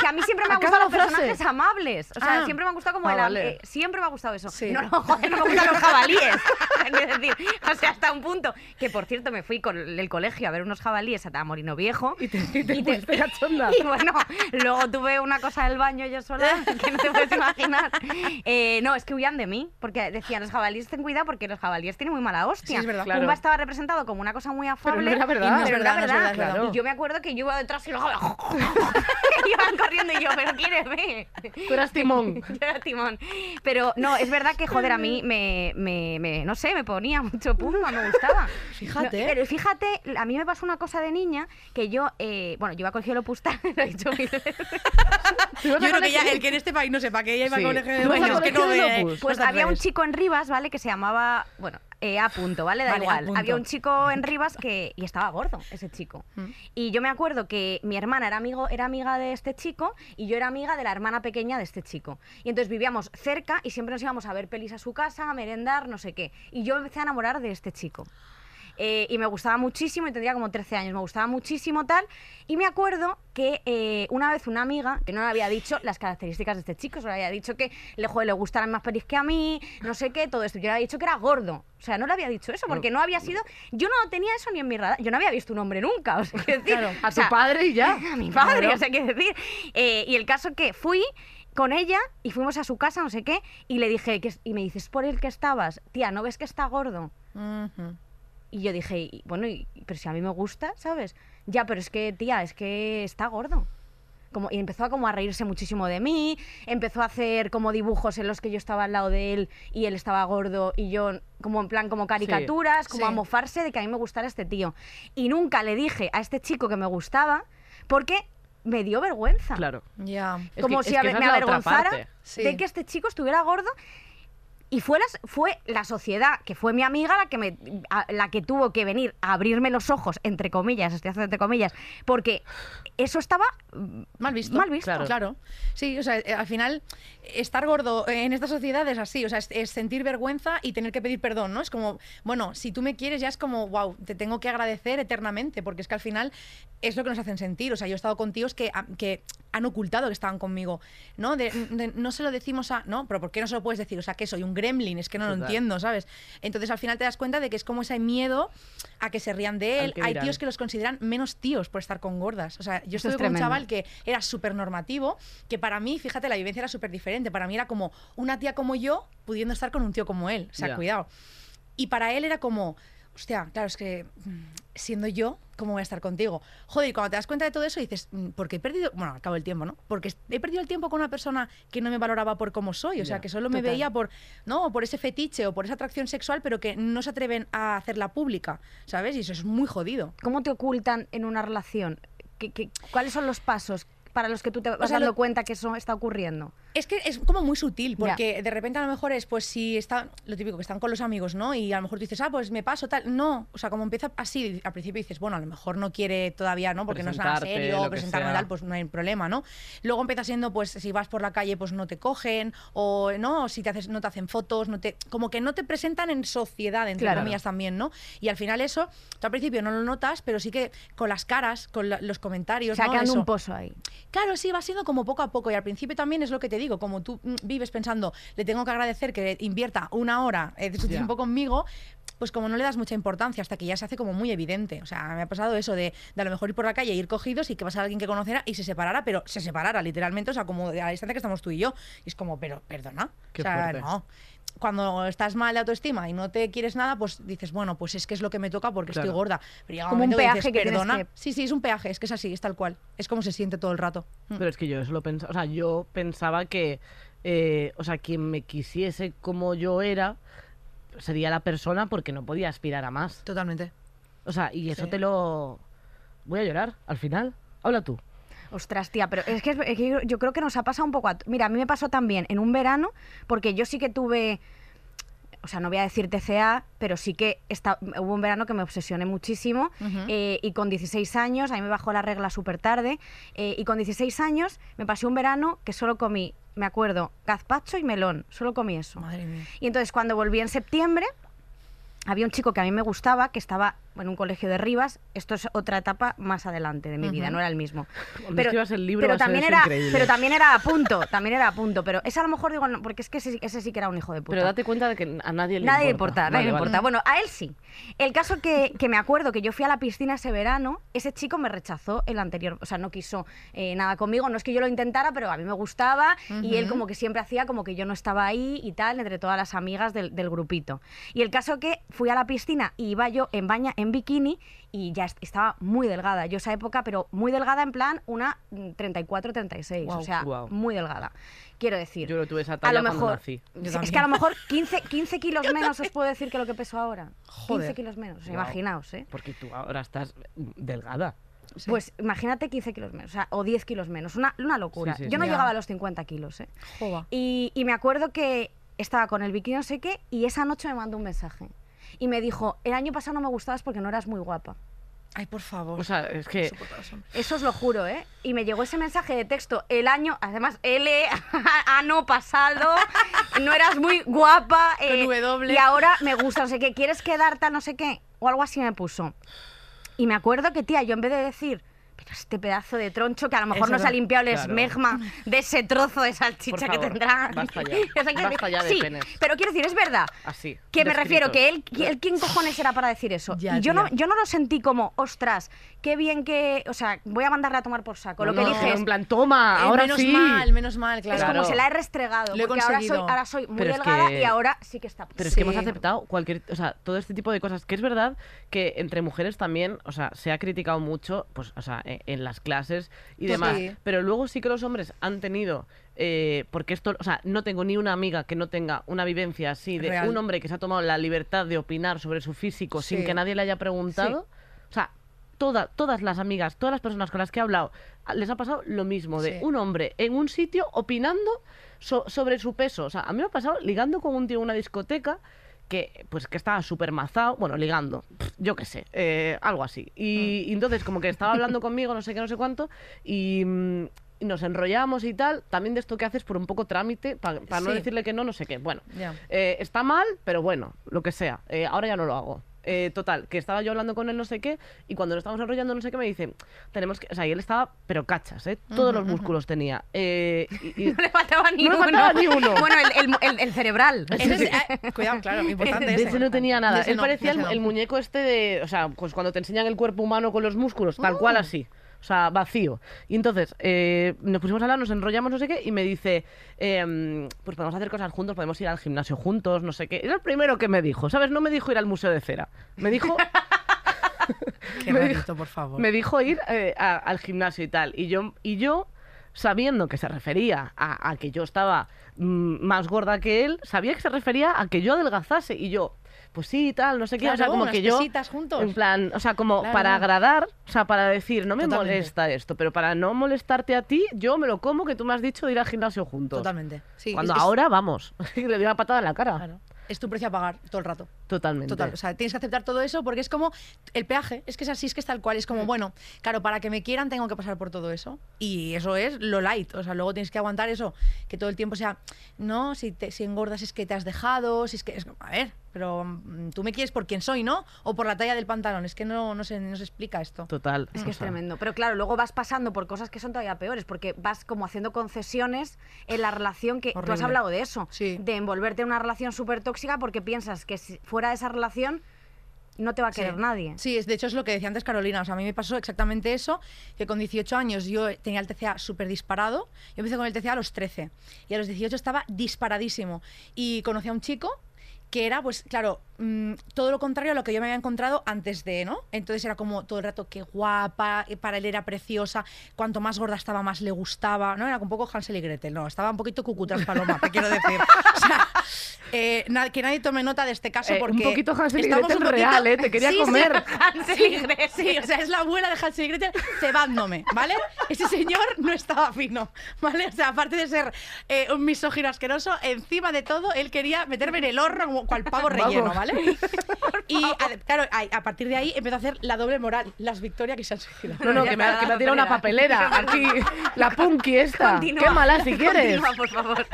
que a mí siempre me han gustado los frase. personajes amables. O sea, Ah. siempre me ha gustado como Ah, el vale. eh, siempre me ha gustado eso. Sí. No, no, joder, no me gustan los jabalíes. Quiero decir, o sea, hasta un punto. Que por cierto, me fui con el colegio a ver unos jabalíes a Morino Viejo. Y te, y te Y te-. Y bueno, luego tuve una cosa del baño yo sola que no te puedes imaginar. Eh, no, es que huían de mí, porque decían los jabalíes ten cuidado porque los jabalíes tienen muy mala hostia. Sí, es verdad. Claro. Pumba estaba representado como una cosa muy afable. no era verdad. y No es pero verdad, no es verdad, es verdad. Y yo me acuerdo que yo iba detrás y los jabalíes corriendo y yo, pero ¿quién ve? Tú eras timón. Yo era timón. Pero no, es verdad que, joder, a mí me, me, me- no sé, me ponía mucho Pumba, me gustaba. Fíjate. No, pero fíjate, a mí me pasó una cosa de niña que yo, eh, bueno, yo iba a colegio Lopustal, lo he dicho mil veces. ¿Tú ibas Yo creo que ya el que en este país no sepa que ella iba Sí. a colegio de ¿Tú ibas a Bueno, es que no Lopus? Pues no te había un chico en Rivas, ¿vale? Que se llamaba, bueno, eh, A punto, ¿vale? Da Vale, igual. Había un chico en Rivas que, y estaba gordo, ese chico. Mm. Y yo me acuerdo que mi hermana era, amigo, era amiga de este chico y yo era amiga de la hermana pequeña de este chico. Y entonces vivíamos cerca y siempre nos íbamos a ver pelis a su casa, a merendar, no sé qué. Y yo me empecé a enamorar de este chico. Eh, y me gustaba muchísimo, y tendría como 13 años, me gustaba muchísimo tal. Y me acuerdo que eh, una vez una amiga, que no le había dicho las características de este chico, solo le había dicho que le, joder, le gustaran más pelis que a mí, no sé qué, todo esto. Yo le había dicho que era gordo. O sea, no le había dicho eso, porque no había sido. Yo no tenía eso ni en mi radar. Yo no había visto un hombre nunca. O sea, decir, Claro, o a tu sea, padre y ya. a mi padre, Claro. o sea, quiero decir. Eh, y el caso que fui con ella y fuimos a su casa, no sé qué, y le dije, que, y me dices, por el que estabas, tía, ¿no ves que está gordo? Y yo dije, y- bueno, y- pero si a mí me gusta, ¿sabes? Ya, pero es que, tía, es que está gordo. Como, y empezó a, como a reírse muchísimo de mí, empezó a hacer como dibujos en los que yo estaba al lado de él y él estaba gordo y yo como en plan como caricaturas, como Sí. a mofarse de que a mí me gustara este tío. Y nunca le dije a este chico que me gustaba porque me dio vergüenza. Claro. Ya. Como que- si es que me avergonzara. Sí. de que este chico estuviera gordo y fue, las, fue la sociedad, que fue mi amiga la que, me, a- la que tuvo que venir a abrirme los ojos, entre comillas, estoy haciendo entre comillas, porque eso estaba Mal visto. Mal visto. Claro. Claro. Sí, o sea, eh, al final, estar gordo en esta sociedad es así, o sea, es, es sentir vergüenza y tener que pedir perdón, ¿no? Es como, bueno, si tú me quieres ya es como, wow, te tengo que agradecer eternamente, porque es que al final es lo que nos hacen sentir. O sea, yo he estado con tíos que, ah, que han ocultado que estaban conmigo, ¿no? De- de- no se lo decimos a, ¿no? Pero ¿por qué no se lo puedes decir? O sea, que soy un gremlin, es que no lo entiendo, ¿sabes? Entonces al final te das cuenta de que es como ese miedo a que se rían de él. Hay dirán. tíos que los consideran menos tíos por estar con gordas. O sea, yo Eso estuve es con un chaval que era súper normativo, que para mí, fíjate, la vivencia era súper diferente. Para mí era como una tía como yo pudiendo estar con un tío como él. O sea, cuidado. Y para él era como, hostia, claro, es que mm, siendo yo, ¿cómo voy a estar contigo? Joder, y cuando te das cuenta de todo eso dices, mm, porque he perdido, bueno, al cabo del tiempo, ¿no? Porque he perdido el tiempo con una persona que no me valoraba por cómo soy, o sea, que solo me veía por, ¿no? Por ese fetiche o por esa atracción sexual, pero que no se atreven a hacerla pública, ¿sabes? Y eso es muy jodido. ¿Cómo te ocultan en una relación? ¿Qué, qué- cuáles son los pasos para los que tú te vas sea, dando lo- cuenta que eso está ocurriendo? Es que es como muy sutil, porque de repente a lo mejor es, pues si están, lo típico, que están con los amigos, ¿no? Y a lo mejor tú dices, ah, pues me paso tal. No, o sea, como empieza así, al principio dices, bueno, a lo mejor no quiere todavía, ¿no? Porque no es nada serio, presentarme tal, pues no hay problema, ¿no? Luego empieza siendo, pues si vas por la calle, pues no te cogen, o no, o si te haces, no te hacen fotos, no te, como que no te presentan en sociedad, entre Claro. comillas también, ¿no? Y al final eso, tú al principio no lo notas, pero sí que con las caras, con la- los comentarios, O sea, ¿no? Eso. un pozo ahí. Claro, sí, va siendo como poco a poco. Y al principio también es lo que te digo, como tú mm, vives pensando, le tengo que agradecer que invierta una hora eh, de su tiempo conmigo, pues como no le das mucha importancia hasta que ya se hace como muy evidente. O sea, me ha pasado eso de, de a lo mejor ir por la calle, ir cogidos y que vas a alguien que conociera y se separara, pero se separara literalmente, o sea, como de a la distancia que estamos tú y yo. Y es como, pero, perdona. Qué o sea, fuerte. no. Cuando estás mal de autoestima y no te quieres nada, pues dices, bueno, pues es que es lo que me toca porque Claro. estoy gorda. Pero llega Como un que peaje dices, que perdona. que- Sí, sí, es un peaje, es que es así, es tal cual. Es como se siente todo el rato. Mm. Pero es que yo eso lo pensaba, o sea, yo pensaba que, eh, o sea, quien me quisiese como yo era sería la persona porque no podía aspirar a más. Totalmente. O sea, y eso Sí. te lo... Voy a llorar al final. Habla tú. Ostras, tía, pero es que, es- es que yo, creo que nos ha pasado un poco a... Mira, a mí me pasó también en un verano, porque yo sí que tuve... o sea, no voy a decir TCA, pero sí que esta- hubo un verano que me obsesioné muchísimo eh, y con 16 años, a mí me bajó la regla súper tarde, eh, y con 16 años me pasé un verano que solo comí, me acuerdo, gazpacho y melón, solo comí eso. Madre mía. Y entonces cuando volví en septiembre, había un chico que a mí me gustaba, que estaba en un colegio de Rivas. Esto es otra etapa más adelante de mi vida, no era el mismo. Cuando escribas el libro pero también era, increíble. pero también era a punto, también era a punto. Pero ese a lo mejor digo, no, porque es que ese, sí- ese sí que era un hijo de puta. Pero date cuenta de que a nadie le Nadie importa. importa, nadie le Vale, vale. importa. Bueno, a él sí. El caso que, que me acuerdo que yo fui a la piscina ese verano, ese chico me rechazó el anterior, o sea, no quiso eh, nada conmigo, no es que yo lo intentara, pero a mí me gustaba y él como que siempre hacía como que yo no estaba ahí y tal, entre todas las amigas del, del grupito. Y el caso que fui a la piscina y iba yo en baña, en bikini y ya est- estaba muy delgada, yo esa época, pero muy delgada en plan una mm, 34, 36, o Guau. sea, Guau. muy delgada. Quiero decir, Yo lo tuve esa a talla lo cuando mejor, nací. Es que a lo mejor 15, 15 kilos menos os puedo decir que lo que peso ahora. 15 Joder. kilos menos, o Guau. imaginaos, ¿eh? Porque tú ahora estás delgada. Sí. Pues imagínate 15 kilos menos, o sea, o 10 kilos menos, una, una locura. Sí, sí, Yo no sí. llegaba Ya. a los 50 kilos, ¿eh? Y, y me acuerdo que estaba con el bikini no sé qué y esa noche me mandó un mensaje. Y me dijo, el año pasado no me gustabas porque no eras muy guapa. Ay, por favor. O sea, es que. Eso os lo juro, ¿eh? Y me llegó ese mensaje de texto el año, además, L, ano pasado, no eras muy guapa. eh, Con W. Y ahora me gusta, no sé qué, ¿quieres quedar tal, no sé qué? O algo así me puso. Y me acuerdo que, tía, yo en vez de decir, este pedazo de troncho que a lo mejor no se ha quilimpiado el Claro. esmegma de ese trozo de salchicha que tendrá. basta ya. O sea, que- Basta ya de sí, penes. pero quiero decir, es verdad. así. Que me refiero que él, que él quién cojones era para decir eso. Ya, y yo no, yo no lo sentí como, ostras, qué bien que, o sea, voy a mandarle a tomar por saco. No, lo que no, dije en plan, toma, Eh, ahora menos sí. mal, menos mal, claro. es como se la he restregado. Lo he porque ahora soy, ahora soy muy Pero es delgada que- y ahora sí que está. Pero es que Sí. hemos aceptado cualquier, o sea, todo este tipo de cosas. Que es verdad que entre mujeres también, o sea, se ha criticado mucho, pues, o sea, en las clases y Pues demás. sí. Pero luego sí que los hombres han tenido, eh, porque esto, o sea, no tengo ni una amiga que no tenga una vivencia así de Real. un hombre que se ha tomado la libertad de opinar sobre su físico sin que nadie le haya preguntado. O sea, toda, todas las amigas, todas las personas con las que he hablado, a- les ha pasado lo mismo, de Sí. un hombre en un sitio opinando so- sobre su peso. O sea, a mí me ha pasado ligando con un tío en una discoteca que pues que estaba súper mazado, bueno, ligando, yo qué sé, eh, algo así. Y, y entonces como que estaba hablando conmigo, no sé qué, no sé cuánto, y, mm, y nos enrollamos y tal, también de esto que haces por un poco trámite, para no Sí. decirle que no, no sé qué. Bueno, eh, está mal, pero bueno, lo que sea. Eh, ahora ya no lo hago. Eh, total, que estaba yo hablando con él no sé qué, y cuando lo estábamos enrollando no sé qué me dice, tenemos que... O sea, y él estaba, pero cachas, ¿eh? Todos los músculos tenía. Eh, y- y- No le faltaba ni No le uno. faltaba ni uno. Bueno, el, el- el- el cerebral. Ese eh, cuidado, claro, importante de ese. ese no tenía nada. De ese Él no, parecía el, ese no. el muñeco este de. O sea, pues cuando te enseñan el cuerpo humano con los músculos, tal cual así. O sea, vacío. Y entonces eh, nos pusimos a hablar, nos enrollamos, no sé qué, y me dice: em, Pues podemos hacer cosas juntos, podemos ir al gimnasio juntos, no sé qué. Era el primero que me dijo, ¿sabes? No me dijo ir al museo de cera. Me dijo. Qué me rarito, dijo- por favor. Me dijo ir eh, a- al gimnasio y tal. Y yo, y yo sabiendo que se refería a, a que yo estaba mm, más gorda que él, sabía que se refería a que yo adelgazase. Y yo, pues sí, tal, no sé qué. o sea, como que yo. juntos. En plan, o sea, como Claro. para agradar, o sea, para decir, no me Totalmente. molesta esto, pero para no molestarte a ti, yo me lo como que tú me has dicho de ir al gimnasio juntos. Totalmente. Sí, Cuando es- es- ahora, vamos, le doy una patada en la cara. claro, es tu precio a pagar todo el rato. Totalmente. Total, o sea, tienes que aceptar todo eso porque es como el peaje, es que es así, es que es tal cual, es como, Mm. bueno, claro, para que me quieran tengo que pasar por todo eso y eso es lo light, o sea, luego tienes que aguantar eso, que todo el tiempo sea, no, si, te, si engordas es que te has dejado, si es que, es, a ver, pero mm, tú me quieres por quien soy, ¿no? O por la talla del pantalón, es que no, no, se, no se explica esto. Total. Es que o es sea, tremendo. Pero claro, luego vas pasando por cosas que son todavía peores, porque vas como haciendo concesiones en la relación que tú has hablado de eso, Sí. de envolverte en una relación súper tóxica porque piensas que si fuera de esa relación no te va a querer Sí. nadie. Sí, es, de hecho es lo que decía antes Carolina. O sea, a mí me pasó exactamente eso, que con 18 años yo tenía el TCA súper disparado. Yo empecé con el TCA a los 13 y a los 18 estaba disparadísimo. Y conocí a un chico que era, pues claro, mm, todo lo contrario a lo que yo me había encontrado antes de, ¿no? Entonces era como todo el rato, qué guapa, eh, para él era preciosa, cuanto más gorda estaba, más le gustaba, ¿no? Era un poco Hansel y Gretel, no, estaba un poquito cucutras paloma, te quiero decir. O sea, eh, na- que nadie tome nota de este caso Eh, un porque... poquito Hansel y Gretel un real, ¿eh? Te quería Sí, sí, comer. Hansel y Gretel. Sí, o sea, es la abuela de Hansel y Gretel cebándome, ¿vale? Ese señor no estaba fino, ¿vale? O sea, aparte de ser eh, un misógino asqueroso, encima de todo, él quería meterme en el horno como cual pavo relleno, ¿vale? Y a- claro, a, a partir de ahí empezó a hacer la doble moral, las Victoria que se han suicidado. No, no, que me, ha- que me ha tirado una papelera. Aquí, la punky esta. Continúa. Qué mala si quieres. Continúa, por favor.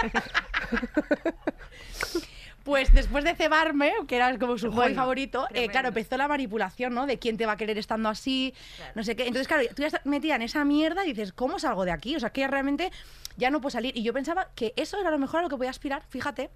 Pues después de cebarme, que era como su hobby favorito, eh, claro, empezó la manipulación, ¿no? De quién te va a querer estando así, no sé qué. Entonces, claro, tú ya estás metida en esa mierda y dices, ¿cómo salgo de aquí? O sea, que realmente ya no puedo salir. Y yo pensaba que eso era lo mejor a lo que podía aspirar, fíjate.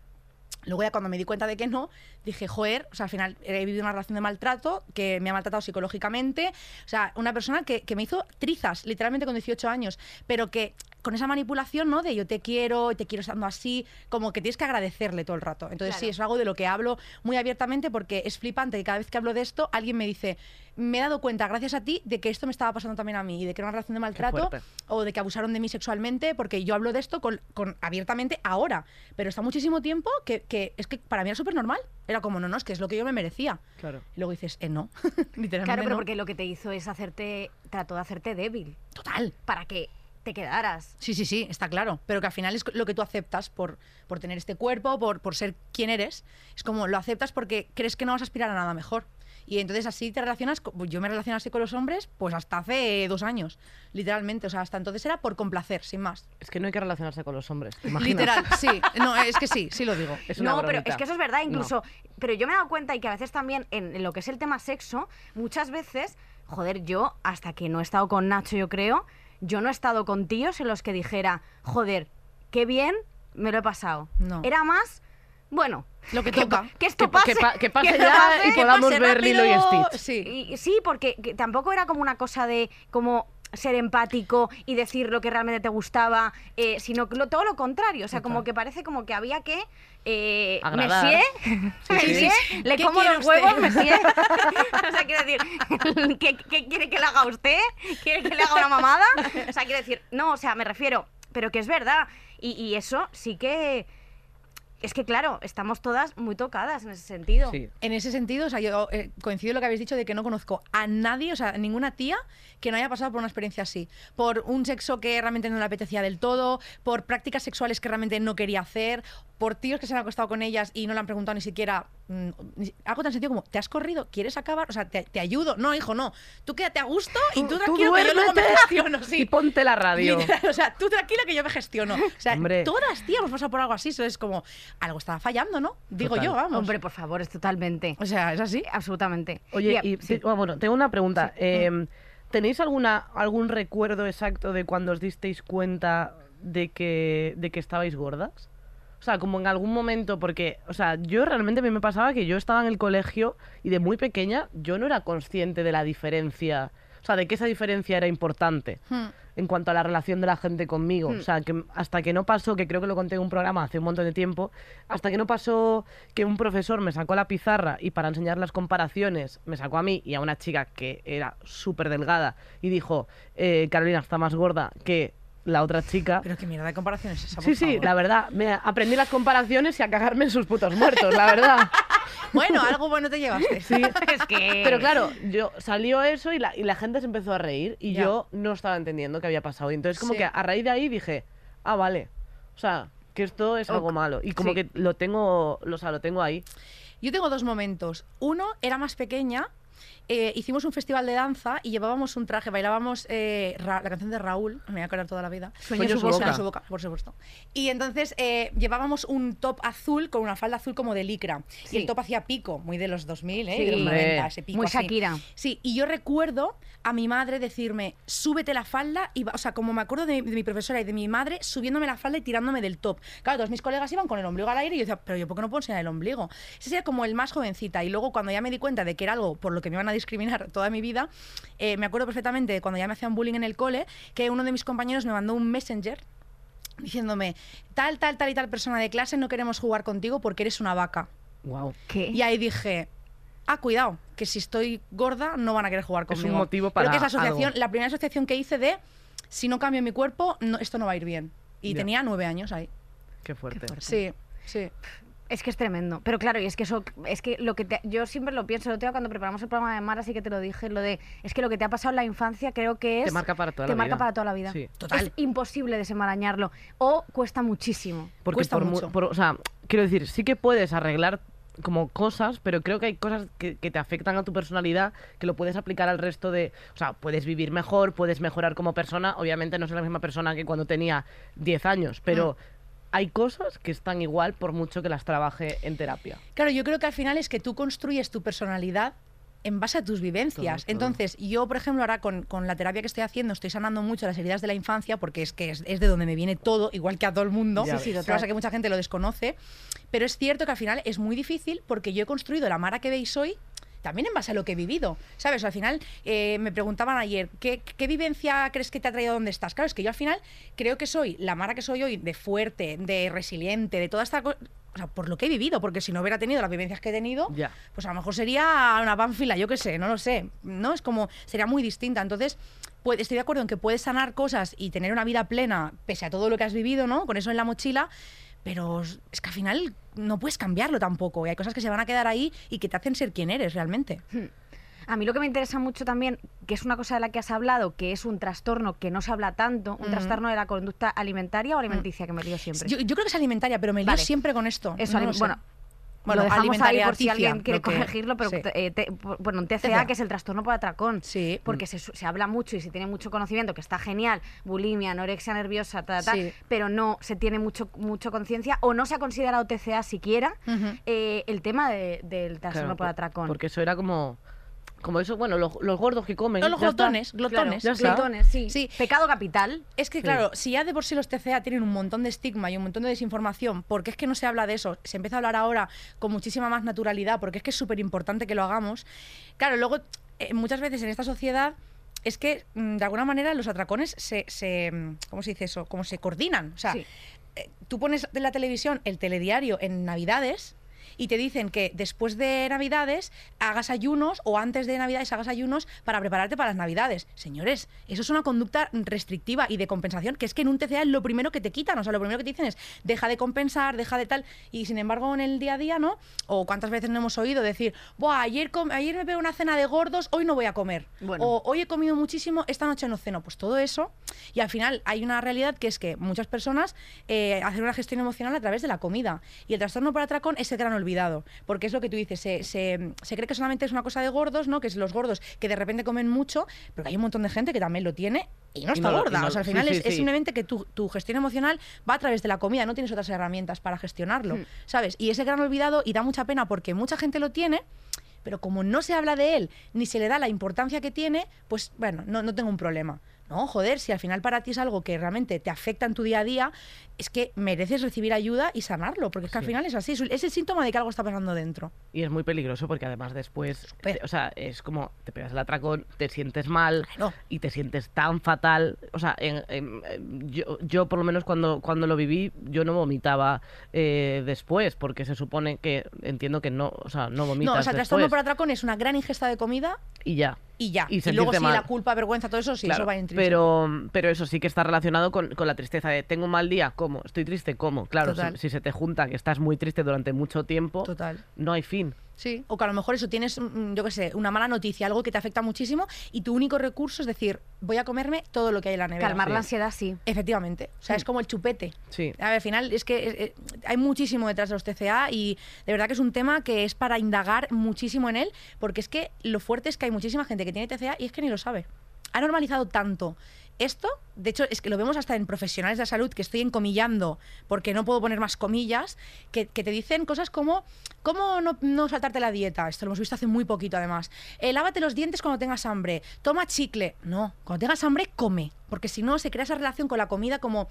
Luego ya cuando me di cuenta de que no, dije, joder, o sea, al final he vivido una relación de maltrato que me ha maltratado psicológicamente. O sea, una persona que, que me hizo trizas, literalmente con 18 años, pero que con esa manipulación, ¿no? De yo te quiero, te quiero estando así, como que tienes que agradecerle todo el rato. Entonces sí, es algo de lo que hablo muy abiertamente porque es flipante que cada vez que hablo de esto, alguien me dice, me he dado cuenta, gracias a ti, de que esto me estaba pasando también a mí y de que era una relación de maltrato o de que abusaron de mí sexualmente, porque yo hablo de esto con, con- abiertamente ahora, pero está muchísimo tiempo que, que es que para mí era súper normal. Era como, no, no, es que es lo que yo me merecía. Claro. Y luego dices, eh, no, literalmente Claro, pero no. porque lo que te hizo es hacerte, trató de hacerte débil, Total. para que te quedaras. Sí, sí, sí, está claro. Pero que al final es lo que tú aceptas por, por tener este cuerpo, por, por ser quien eres. Es como lo aceptas porque crees que no vas a aspirar a nada mejor. Y entonces así te relacionas. con- Yo me relacioné así con los hombres pues hasta hace dos años, literalmente. O sea, hasta entonces era por complacer, sin más. Es que no hay que relacionarse con los hombres. Literal, sí. No, es que sí, sí lo digo. Es una no, pero es que eso es verdad, No. incluso. Pero yo me he dado cuenta y que a veces también en lo que es el tema sexo, muchas veces, joder, yo hasta que no he estado con Nacho, yo creo, yo no he estado con tíos en los que dijera, joder, qué bien me lo he pasado. No. Era más, bueno, Lo que toca. que esto pase. que pa- que pase ya pase, y podamos ver Lilo y rápido. Stitch. Sí. Y, sí, porque que tampoco era como una cosa de como ser empático y decir lo que realmente te gustaba, eh, sino lo- todo lo contrario. O sea, como que parece como que había que. Eh, Agradar. Sí. le ¿Qué como quiere los usted? huevos, Monsieur. o sea, quiero decir, ¿qué, qué quiere que le haga usted? ¿Quiere que le haga una mamada? O sea, quiero decir, no, o sea, me refiero, pero que es verdad. Y, y eso sí que. Es que, claro, estamos todas muy tocadas en ese sentido. Sí. En ese sentido, o sea, yo eh, coincido en lo que habéis dicho de que no conozco a nadie, o sea, ninguna tía que no haya pasado por una experiencia así. Por un sexo que realmente no le apetecía del todo, por prácticas sexuales que realmente no quería hacer, por tíos que se han acostado con ellas y no le han preguntado ni siquiera mm, ni- algo tan sencillo como, ¿te has corrido? ¿Quieres acabar? O sea, te, te ayudo. No, hijo, no. Tú quédate a gusto y tú, tranquilo que yo luego me gestiono. Sí. Y ponte la radio. Literal, o sea, tú tranquila que yo me gestiono. O sea, Hombre. todas, tías, hemos pasado por algo así. Eso es como, algo estaba fallando, ¿no? Digo Total. yo, vamos. Hombre, por favor, es totalmente. O sea, es así. Absolutamente. Oye, Mira, y sí. te- ah, bueno, tengo una pregunta. Eh, ¿Tenéis alguna algún recuerdo exacto de cuando os disteis cuenta de que, de que estabais gordas? O sea, como en algún momento, porque, o sea, yo realmente a mí me pasaba que yo estaba en el colegio y de muy pequeña yo no era consciente de la diferencia, o sea, de que esa diferencia era importante Hmm. en cuanto a la relación de la gente conmigo. Hmm. O sea, que hasta que no pasó, que creo que lo conté en un programa hace un montón de tiempo, hasta que no pasó que un profesor me sacó la pizarra y para enseñar las comparaciones me sacó a mí y a una chica que era súper delgada y dijo, eh, Carolina está más gorda que la otra chica. Pero qué mierda de comparación es esa, por Sí, sí, favor? la verdad, me aprendí las comparaciones y a cagarme en sus putos muertos, la verdad. Bueno, algo bueno te llevaste. Sí. es que. Pero claro, yo salió eso y la, y la gente se empezó a reír y Ya. yo no estaba entendiendo qué había pasado. Y entonces como Sí. que a raíz de ahí dije, ah, vale. O sea, que esto es algo malo. Y como Sí. que lo tengo, lo, o sea, lo tengo ahí. Yo tengo dos momentos. Uno, era más pequeña. Eh, hicimos un festival de danza y llevábamos un traje, bailábamos eh, la canción de Raúl, me voy a acordar toda la vida. Sueño en su boca. Su boca, por supuesto. Y entonces eh, llevábamos un top azul con una falda azul como de licra. Y Sí. el top hacía pico, muy de los 2000, ¿eh? Sí. de los Hombre. 90, ese pico Muy así. Shakira. Sí, y yo recuerdo a mi madre decirme, súbete la falda, y o sea, como me acuerdo de, de mi profesora y de mi madre subiéndome la falda y tirándome del top. Claro, todos mis colegas iban con el ombligo al aire y yo decía, pero yo por qué no puedo enseñar el ombligo. Ese sería como el más jovencita. Y luego cuando ya me di cuenta de que era algo por lo que me iban a discriminar toda mi vida, eh, me acuerdo perfectamente de cuando ya me hacían bullying en el cole, que uno de mis compañeros me mandó un messenger diciéndome, tal, tal, tal y tal persona de clase no queremos jugar contigo porque eres una vaca. Wow. ¿Qué? Y ahí dije, ah, cuidado, que si estoy gorda no van a querer jugar Es un conmigo. motivo Creo para que es la asociación, algo. la primera asociación que hice de si no cambio mi cuerpo, no, esto no va a ir bien. Y Ya. tenía nueve años ahí. Qué fuerte. Sí, sí. Es que es tremendo. Pero claro, y es que eso, es que lo que te- yo siempre lo pienso, lo tengo cuando preparamos el programa de Mar, así que te lo dije, lo de, es que lo que te ha pasado en la infancia creo que es... Te marca para toda te la marca vida. para toda la vida. Sí. Total. Es imposible desenmarañarlo. O cuesta muchísimo. Porque Cuesta por, mucho. por- o sea, quiero decir, sí que puedes arreglar como cosas, pero creo que hay cosas que, que te afectan a tu personalidad que lo puedes aplicar al resto de... O sea, puedes vivir mejor, puedes mejorar como persona. Obviamente no soy la misma persona que cuando tenía 10 años, pero hay cosas que están igual por mucho que las trabaje en terapia. Claro, yo creo que al final es que tú construyes tu personalidad en base a tus vivencias. Todo, todo. Entonces, yo, por ejemplo, ahora con, con la terapia que estoy haciendo, estoy sanando mucho las heridas de la infancia, porque es que es, es de donde me viene todo, igual que a todo el mundo. Sí, sí, pasa que mucha gente lo desconoce. Pero es cierto que al final es muy difícil porque yo he construido la Mara que veis hoy también en base a lo que he vivido, ¿sabes? Al final eh, me preguntaban ayer, ¿qué, ¿qué vivencia crees que te ha traído a donde estás? Claro, es que yo al final creo que soy la Mara que soy hoy, de fuerte, de resiliente, de toda esta cosa, o sea, por lo que he vivido, porque si no hubiera tenido las vivencias que he tenido, pues a lo mejor sería una pánfila, yo qué sé, no lo sé, ¿no? Es como, sería muy distinta. Entonces, pues, estoy de acuerdo en que puedes sanar cosas y tener una vida plena pese a todo lo que has vivido, ¿no? Con eso en la mochila, pero es que al final no puedes cambiarlo tampoco y hay cosas que se van a quedar ahí y que te hacen ser quien eres realmente. A mí lo que me interesa mucho también, que es una cosa de la que has hablado, que es un trastorno que no se habla tanto, un Ujú. trastorno de la conducta alimentaria o alimenticia, que me lío siempre. Yo, yo creo que es alimentaria, pero me lío Vale. siempre con esto. Eso, no bueno, Bueno, lo dejamos ahí por si alguien quiere corregirlo, pero sí. eh, te- bueno, un TCA, TCA. que es el trastorno por atracón. Sí. Porque se, su- se habla mucho y se tiene mucho conocimiento, que está genial, bulimia, anorexia nerviosa, ta, ta, ta, Sí. pero no se tiene mucho, mucho conciencia o no se ha considerado TCA siquiera eh, el tema de- del trastorno Claro, por- atracón. Porque eso era como... Como eso, bueno, los, los gordos que comen. No, los ya está. glotones, glotones. Está. Glitones, sí. Sí. Pecado capital. Es que, Sí. claro, si ya de por sí los TCA tienen un montón de estigma y un montón de desinformación, porque es que no se habla de eso, se empieza a hablar ahora con muchísima más naturalidad, porque es que es súper importante que lo hagamos. Claro, luego, eh, muchas veces en esta sociedad es que, mm, de alguna manera, los atracones se, se, mm, ¿cómo se dice eso? Como se coordinan. O sea, Sí. eh, tú pones en la televisión el telediario en Navidades y te dicen que después de Navidades hagas ayunos o antes de Navidades hagas ayunos para prepararte para las Navidades. Señores, eso es una conducta restrictiva y de compensación, que es que en un TCA es lo primero que te quitan, o sea, lo primero que te dicen es deja de compensar, deja de tal, y sin embargo en el día a día, ¿no? O cuántas veces no hemos oído decir, Buah, ayer, ayer me pego una cena de gordos, hoy no voy a comer. Bueno. O hoy he comido muchísimo, esta noche no ceno. Pues todo eso. Y al final hay una realidad que es que muchas personas eh, hacen una gestión emocional a través de la comida. Y el trastorno por atracón es el gran olvidado. Porque es lo que tú dices, se, se- se cree que solamente es una cosa de gordos, ¿no? Que es los gordos que de repente comen mucho, pero que hay un montón de gente que también lo tiene y no Y está no gorda. no- o sea, al final sí, es, simplemente que tu, tu gestión emocional va a través de la comida, no tienes otras herramientas para gestionarlo, ¿sabes? Y ese gran olvidado, y da mucha pena porque mucha gente lo tiene, pero como no se habla de él ni se le da la importancia que tiene, pues bueno, no, no tengo un problema. No, joder, si al final para ti es algo que realmente te afecta en tu día a día, es que mereces recibir ayuda y sanarlo, porque es que al final es así, es el síntoma de que algo está pasando dentro. Y es muy peligroso porque además después, te- o sea, es como te pegas el atracón, te sientes mal Claro. y te sientes tan fatal. O sea, en- en- en- yo, yo por lo menos cuando, cuando lo viví, yo no vomitaba eh, después porque se supone que, entiendo que no, o sea, no vomitas No, o sea, el trastorno por atracón es una gran ingesta de comida y ya. Y ya. Y Y, luego sí, mal. la culpa, vergüenza, todo eso, sí, Claro, eso va en pero, pero eso sí que está relacionado con, con la tristeza de tengo un mal día, ¿cómo? Estoy triste, ¿cómo? Claro, si se te junta que estás muy triste durante mucho tiempo, Total. no hay fin. Sí. O que a lo mejor eso tienes, mm, yo qué sé, una mala noticia, algo que te afecta muchísimo y tu único recurso es decir, voy a comerme todo lo que hay en la nevera. Calmar sí. la ansiedad, sí. Efectivamente. O sea, es como el chupete. Sí. A ver, al final es que eh, eh, hay muchísimo detrás de los TCA y de verdad que es un tema que es para indagar muchísimo en él, porque es que lo fuerte es que hay muchísima gente que tiene TCA y es que ni lo sabe. Ha normalizado tanto esto, de hecho es que lo vemos hasta en profesionales de la salud, que estoy encomillando porque no puedo poner más comillas, que, que te dicen cosas como, ¿cómo no, no saltarte la dieta? Esto lo hemos visto hace muy poquito además. Eh, lávate los dientes cuando tengas hambre, toma chicle. No, cuando tengas hambre, come, porque si no se crea esa relación con la comida como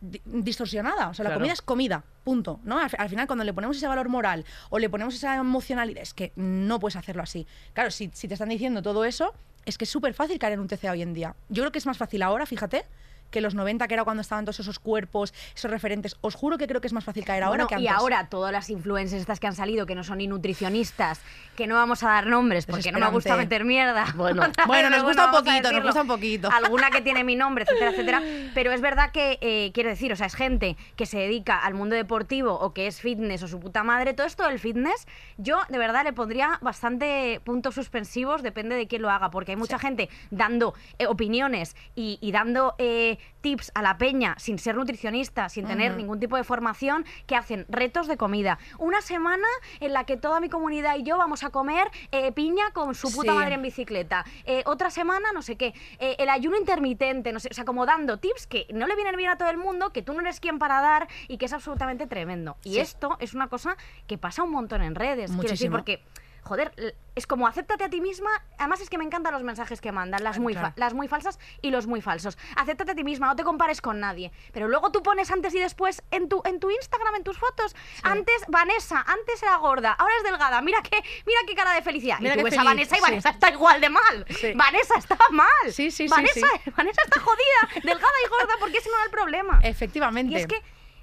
di- distorsionada. O sea, la comida es comida, punto. ¿no? Al, al final, cuando le ponemos ese valor moral o le ponemos esa emocionalidad, es que no puedes hacerlo así. Claro, si, si te están diciendo todo eso, es que es súper fácil caer en un TCA hoy en día. Yo creo que es más fácil ahora, fíjate, que los 90, que era cuando estaban todos esos cuerpos, esos referentes. Os juro que creo que es más fácil caer ahora Bueno, que y antes. ahora todas las influencers estas que han salido, que no son ni nutricionistas, que no vamos a dar nombres porque no me gusta meter mierda. Bueno. Bueno, nos gusta un poquito, nos gusta un poquito. Alguna que tiene mi nombre, etcétera, etcétera. Pero es verdad que, eh, quiero decir, o sea, es gente que se dedica al mundo deportivo o que es fitness o su puta madre. Todo esto del fitness, yo de verdad le pondría bastante puntos suspensivos, depende de quién lo haga, porque hay mucha gente dando eh, opiniones y, y dando eh, tips a la peña sin ser nutricionista, sin tener ningún tipo de formación, que hacen retos de comida. Una semana en la que toda mi comunidad y yo vamos a comer eh, piña con su puta Sí. madre en bicicleta. Eh, otra semana, no sé qué. Eh, el ayuno intermitente, no sé, o sea, como dando tips que no le vienen bien a todo el mundo, que tú no eres quien para dar y que es absolutamente tremendo. Y Sí. esto es una cosa que pasa un montón en redes. Quiero decir, porque joder, es como acéptate a ti misma. Además es que me encantan los mensajes que mandan, las muy, fa- claro. las muy falsas y los muy falsos. Acéptate a ti misma, no te compares con nadie. Pero luego tú pones antes y después en tu, en tu Instagram, en tus fotos. Antes Vanessa, antes era gorda, ahora es delgada. Mira qué, mira qué cara de felicidad. Mira y tú ves a Vanessa y sí. Vanessa está igual de mal. Sí. Vanessa está mal. Sí, sí, sí, Vanessa. Vanessa está jodida, delgada y gorda, porque ese no era el problema. Efectivamente. Y es que,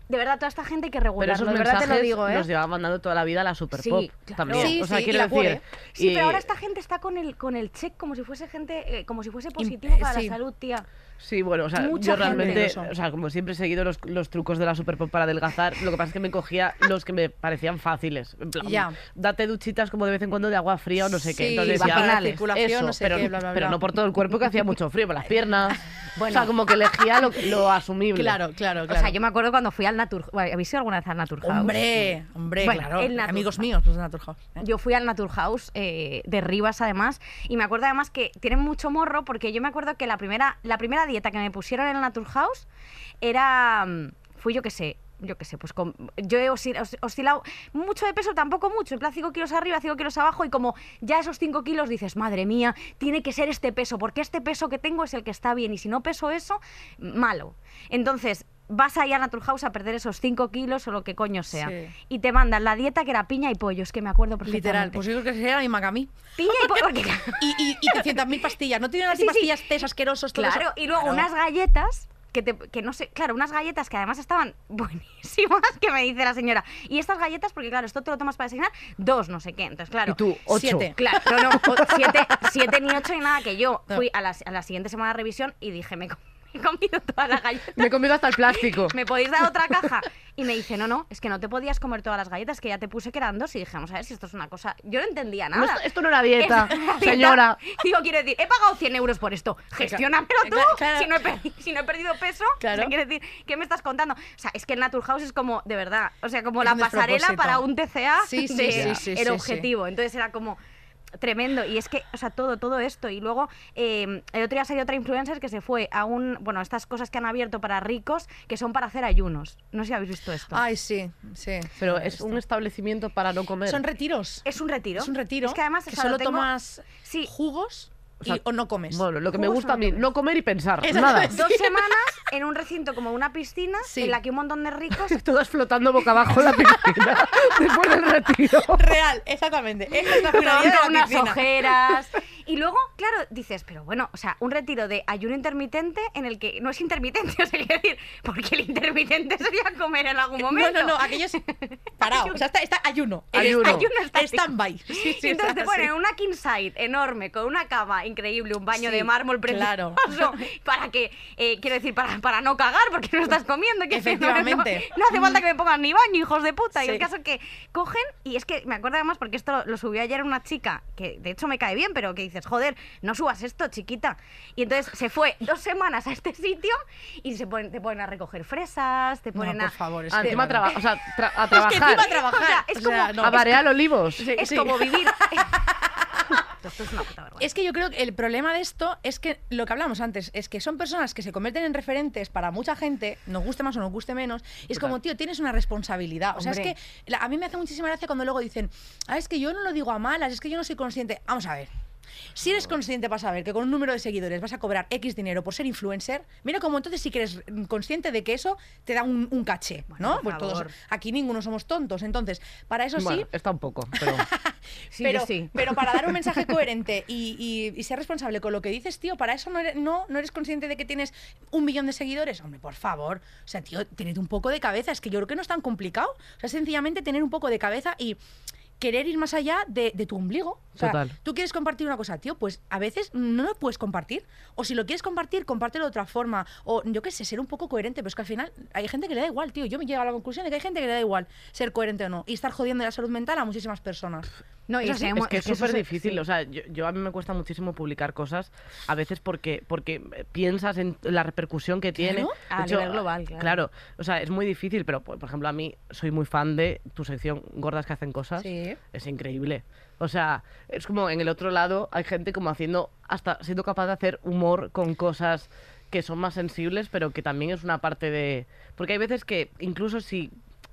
de verdad, toda esta gente hay que Pero regularlo. esos de verdad te mensajes lo digo, ¿eh? llevaba mandando toda la vida la Super Sí, Pop claro. también. Sí, o sea, sí, quiero decir. cuore. Sí, y- pero ahora esta gente está con el, con el check como si fuese gente, eh, como si fuese positivo para sí. la salud, tía. Sí, bueno, o sea, Mucha yo realmente, o sea, como siempre he seguido los, los trucos de la Super Pop para adelgazar, lo que pasa es que me cogía los que me parecían fáciles. En plan, Ya. date duchitas como de vez en cuando de agua fría o no sé qué. Sí, Entonces bajar decía, la circulación, eso, no sé pero, qué, bla, bla, pero bla. no por todo el cuerpo que hacía mucho frío, por las piernas. Bueno. O sea, como que elegía lo, lo asumible. Claro, claro, claro. O sea, yo me acuerdo cuando fui al Natur... bueno, ¿Habéis ido alguna vez al Naturhaus? Hombre, hombre, Bueno, claro. el Naturhaus. Amigos míos, los de Naturhaus. ¿eh? Yo fui al Naturhaus eh, de Rivas, además, y me acuerdo además que tienen mucho morro, porque yo me acuerdo que la primera, la primera dieta que me pusieron en el Naturhaus era... mm, Fui yo que sé, yo qué sé, pues con- yo he oscil- os- oscilado mucho de peso, tampoco mucho, en plan 5 kilos arriba, 5 kilos abajo, y como ya esos 5 kilos dices, madre mía, tiene que ser este peso, porque este peso que tengo es el que está bien, y si no peso eso, malo. Entonces, vas ahí a Naturhaus a perder esos 5 kilos o lo que coño sea, Sí. y te mandan la dieta que era piña y pollo, es que me acuerdo perfectamente. Literal, pues yo creo que sería la misma que a mí. Piña y pollo, porque Y, y, y 300.000 pastillas. ¿No tienen así Sí, sí. pastillas tés asquerosos? todo Claro, eso? y luego Claro. unas galletas que, te- que no sé, claro, unas galletas que además estaban buenísimas, que me dice la señora. Y estas galletas, porque claro, esto te lo tomas para desayunar, dos, no sé qué. Entonces, claro. Y tú, ocho. Siete. Claro, no, no, o- siete, siete ni ocho ni nada, que yo fui a la, a la siguiente semana de revisión y dije, me, he comido todas las galletas. Me he comido hasta el plástico. ¿Me podéis dar otra caja? Y me dice, no, no, es que no te podías comer todas las galletas, que ya te puse que eran dos. Y dije, vamos a ver si esto es una cosa. Yo no entendía No, nada. esto, esto no era dieta, Es una dieta. señora. Digo, quiero decir, he pagado 100 euros por esto. Gestiónamelo tú. Claro, claro. Si, no he perdi- si no he perdido peso, Claro. o sea, quiero decir, ¿qué me estás contando? O sea, es que el Naturhaus es como, de verdad, o sea, como Es la pasarela para un TCA Sí, sí, de sí, sí, el sí, sí. objetivo. Entonces era como tremendo y es que o sea todo todo esto y luego eh, el otro día salió otra influencer que se fue a un bueno estas cosas que han abierto para ricos que son para hacer ayunos no sé si habéis visto esto Ay, sí, sí. Pero es un establecimiento para no comer. Son retiros. es un retiro Es un retiro. es que además que o sea, lo solo tengo- tomas Sí. jugos O sea, y, o no comes. Bueno, lo que me gusta a mí, no comer y pensar. Exacto. Nada. dos semanas en un recinto como una piscina Sí. en la que un montón de ricos Todas flotando boca abajo en la piscina después del retiro. Real, exactamente. Esa es la con finalidad de la unas piscina. ojeras. Y luego, claro, dices, pero bueno, o sea, un retiro de ayuno intermitente en el que no es intermitente, o sea, quiero decir, porque el intermitente sería comer en algún momento. No, no, no, aquello es parado. O sea, está, está ayuno. Ayuno. Ayuno estático. Stand-by. Sí, sí, entonces te ponen una king side enorme, con una cama increíble, un baño Sí, de mármol precioso, claro. para que, eh, quiero decir, para, para no cagar, porque no estás comiendo. que si no, no- Efectivamente. No, hace falta que me pongan ni baño, hijos de puta. Y el caso es que cogen, y es que me acuerdo además, porque esto lo, lo subió ayer una chica, que de hecho me cae bien, pero que dices, joder, no subas esto, chiquita. Y entonces se fue dos semanas a este sitio y se ponen, te ponen a recoger fresas, te No, ponen por a... favor, es que- encima traba- o sea, tra- a Es que trabajar. encima a trabajar. O sea, es O sea, como- no, a es- olivos. es sí. como vivir... Esto es una puta vergüenza. Es que yo creo que el problema de esto es que lo que hablamos antes es que son personas que se convierten en referentes para mucha gente, nos guste más o nos guste menos. Y es Total. como, tío, tienes una responsabilidad. O sea, es que la- a mí me hace muchísima gracia cuando luego dicen, ah, es que yo no lo digo a malas, es que yo no soy consciente. Vamos a ver. Si eres consciente para saber que con un número de seguidores vas a cobrar X dinero por ser influencer, mira como entonces sí que eres consciente de que eso te da un, un caché, Bueno, ¿no? por Pues todos, aquí ninguno somos tontos. Entonces, para eso Bueno, sí, está un poco, pero... Sí, pero, yo sí. pero para dar un mensaje coherente y, y- y ser responsable con lo que dices, tío, para eso no eres, no, no eres consciente de que tienes un millón de seguidores. Hombre, por favor. O sea, tío, tened un poco de cabeza. Es que yo creo que no es tan complicado. O sea, sencillamente tener un poco de cabeza y querer ir más allá de, de tu ombligo. O sea, Total. tú quieres compartir una cosa, tío, pues a veces no lo puedes compartir. O si lo quieres compartir, compártelo de otra forma. O yo qué sé, ser un poco coherente. Pero es que al final hay gente que le da igual, tío. Yo me llego a la conclusión de que hay gente que le da igual ser coherente o no. Y estar jodiendo la salud mental a muchísimas personas. No, y Es es que es súper difícil. sí. O sea, yo, yo a mí me cuesta muchísimo publicar cosas, a veces porque, porque piensas en la repercusión que tiene. Claro. A hecho, nivel global, claro. o sea, es muy difícil, pero por por ejemplo, a mí soy muy fan de tu sección Gordas que hacen cosas. Sí. Es increíble. O sea, es como en el otro lado hay gente como haciendo, hasta siendo capaz de hacer humor con cosas que son más sensibles, pero que también es una parte de... Porque hay veces que incluso si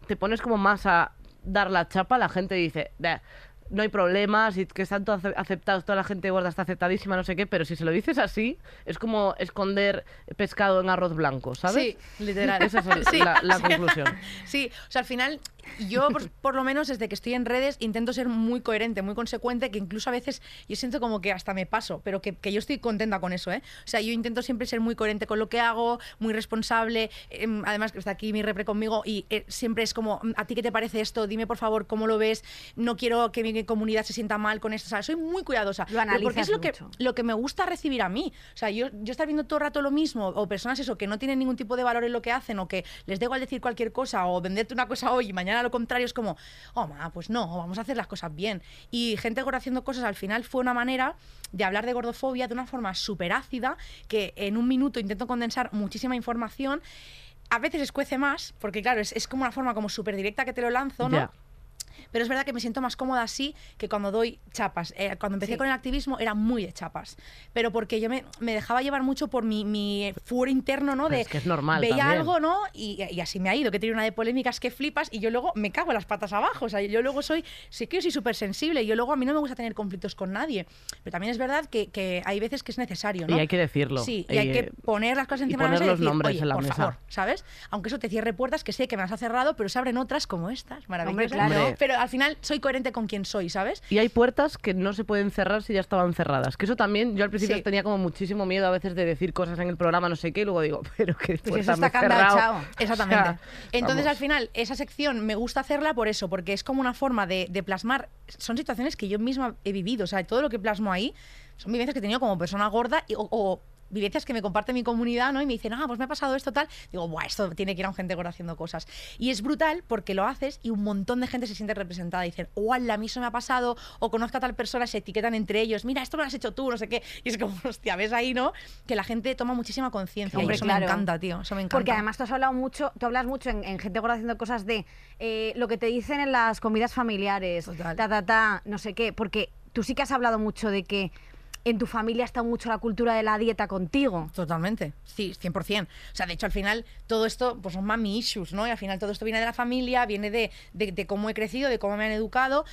te pones como más a dar la chapa, la gente dice, "Bah, no hay problemas, y que están todos ace- aceptados, toda la gente gorda está aceptadísima, no sé qué, pero si se lo dices así, es como esconder pescado en arroz blanco, ¿sabes? Sí, literal. Esa es el- Sí. la, la conclusión. Sí, o sea, al final, yo por, por lo menos desde que estoy en redes intento ser muy coherente, muy consecuente, que incluso a veces yo siento como que hasta me paso, pero que, que yo estoy contenta con eso, ¿eh? O sea, yo intento siempre ser muy coherente con lo que hago, muy responsable, em, además que está aquí mi repre conmigo y eh, siempre es como, "Mm, ¿a ti qué te parece esto? Dime por favor cómo lo ves, no quiero que mi comunidad se sienta mal con esto, o sea, soy muy cuidadosa. Lo pero porque analizas es lo que, mucho. lo que me gusta recibir a mí. O sea, yo, yo estar viendo todo el rato lo mismo, o personas eso, que no tienen ningún tipo de valor en lo que hacen, o que les da igual decir cualquier cosa, o venderte una cosa hoy y mañana lo contrario, es como, oh, ma, pues no, vamos a hacer las cosas bien. Y gente gorda haciendo cosas al final fue una manera de hablar de gordofobia de una forma súper ácida, que en un minuto intento condensar muchísima información. A veces escuece más, porque claro, es, es como una forma como súper directa que te lo lanzo, ¿no? Pero es verdad que me siento más cómoda así que cuando doy chapas. Eh, cuando empecé Sí. con el activismo era muy de chapas. Pero porque yo me, me dejaba llevar mucho por mi, mi fuero interno, ¿no? De es que es normal Veía también. algo, ¿no? Y, y así me ha ido, que tiene una de polémicas que flipas y yo luego me cago en las patas abajo. O sea, yo luego soy, sí que yo soy súper sensible. y Yo luego a mí no me gusta tener conflictos con nadie. Pero también es verdad que, que hay veces que es necesario, ¿no? Y hay que decirlo. Sí, y hay que poner las cosas encima de la mesa y los nombres "Oye, en la por mesa". favor, ¿sabes? Aunque eso te cierre puertas, que sé que me las ha cerrado, pero se abren otras como estas, maravillosas. claro. Pero al final soy coherente con quien soy, ¿sabes? Y hay puertas que no se pueden cerrar si ya estaban cerradas. Que eso también, yo al principio Sí. tenía como muchísimo miedo a veces de decir cosas en el programa, no sé qué, y luego digo, pero que Pues eso está cerrado. Exactamente. O sea, Entonces, vamos. al final, esa sección me gusta hacerla por eso, porque es como una forma de, de plasmar. Son situaciones que yo misma he vivido. O sea, todo lo que plasmo ahí son vivencias que he tenido como persona gorda y- o, o vivencias que me comparte mi comunidad, ¿no? Y me dicen, ah, pues me ha pasado esto tal. Digo, Buah, esto tiene que ir a un gente gorda haciendo cosas. Y es brutal porque lo haces y un montón de gente se siente representada. Dicen, oh, a mí eso me ha pasado, o conozco a tal persona, se etiquetan entre ellos, mira, esto me lo has hecho tú, no sé qué. Y es como, hostia, ves ahí, ¿no? Que la gente toma muchísima conciencia. Y eso claro. me encanta, tío. Eso me encanta. Porque además tú has hablado mucho, tú hablas mucho en, en gente gorda haciendo cosas de eh, lo que te dicen en las comidas familiares, Total. ta, ta, ta, no sé qué, porque tú sí que has hablado mucho de que en tu familia está mucho la cultura de la dieta contigo. Totalmente, sí, 100%. O sea, de hecho, al final, todo esto pues son mami issues, ¿no? Y al final todo esto viene de la familia, viene de, de- de cómo he crecido, de cómo me han educado.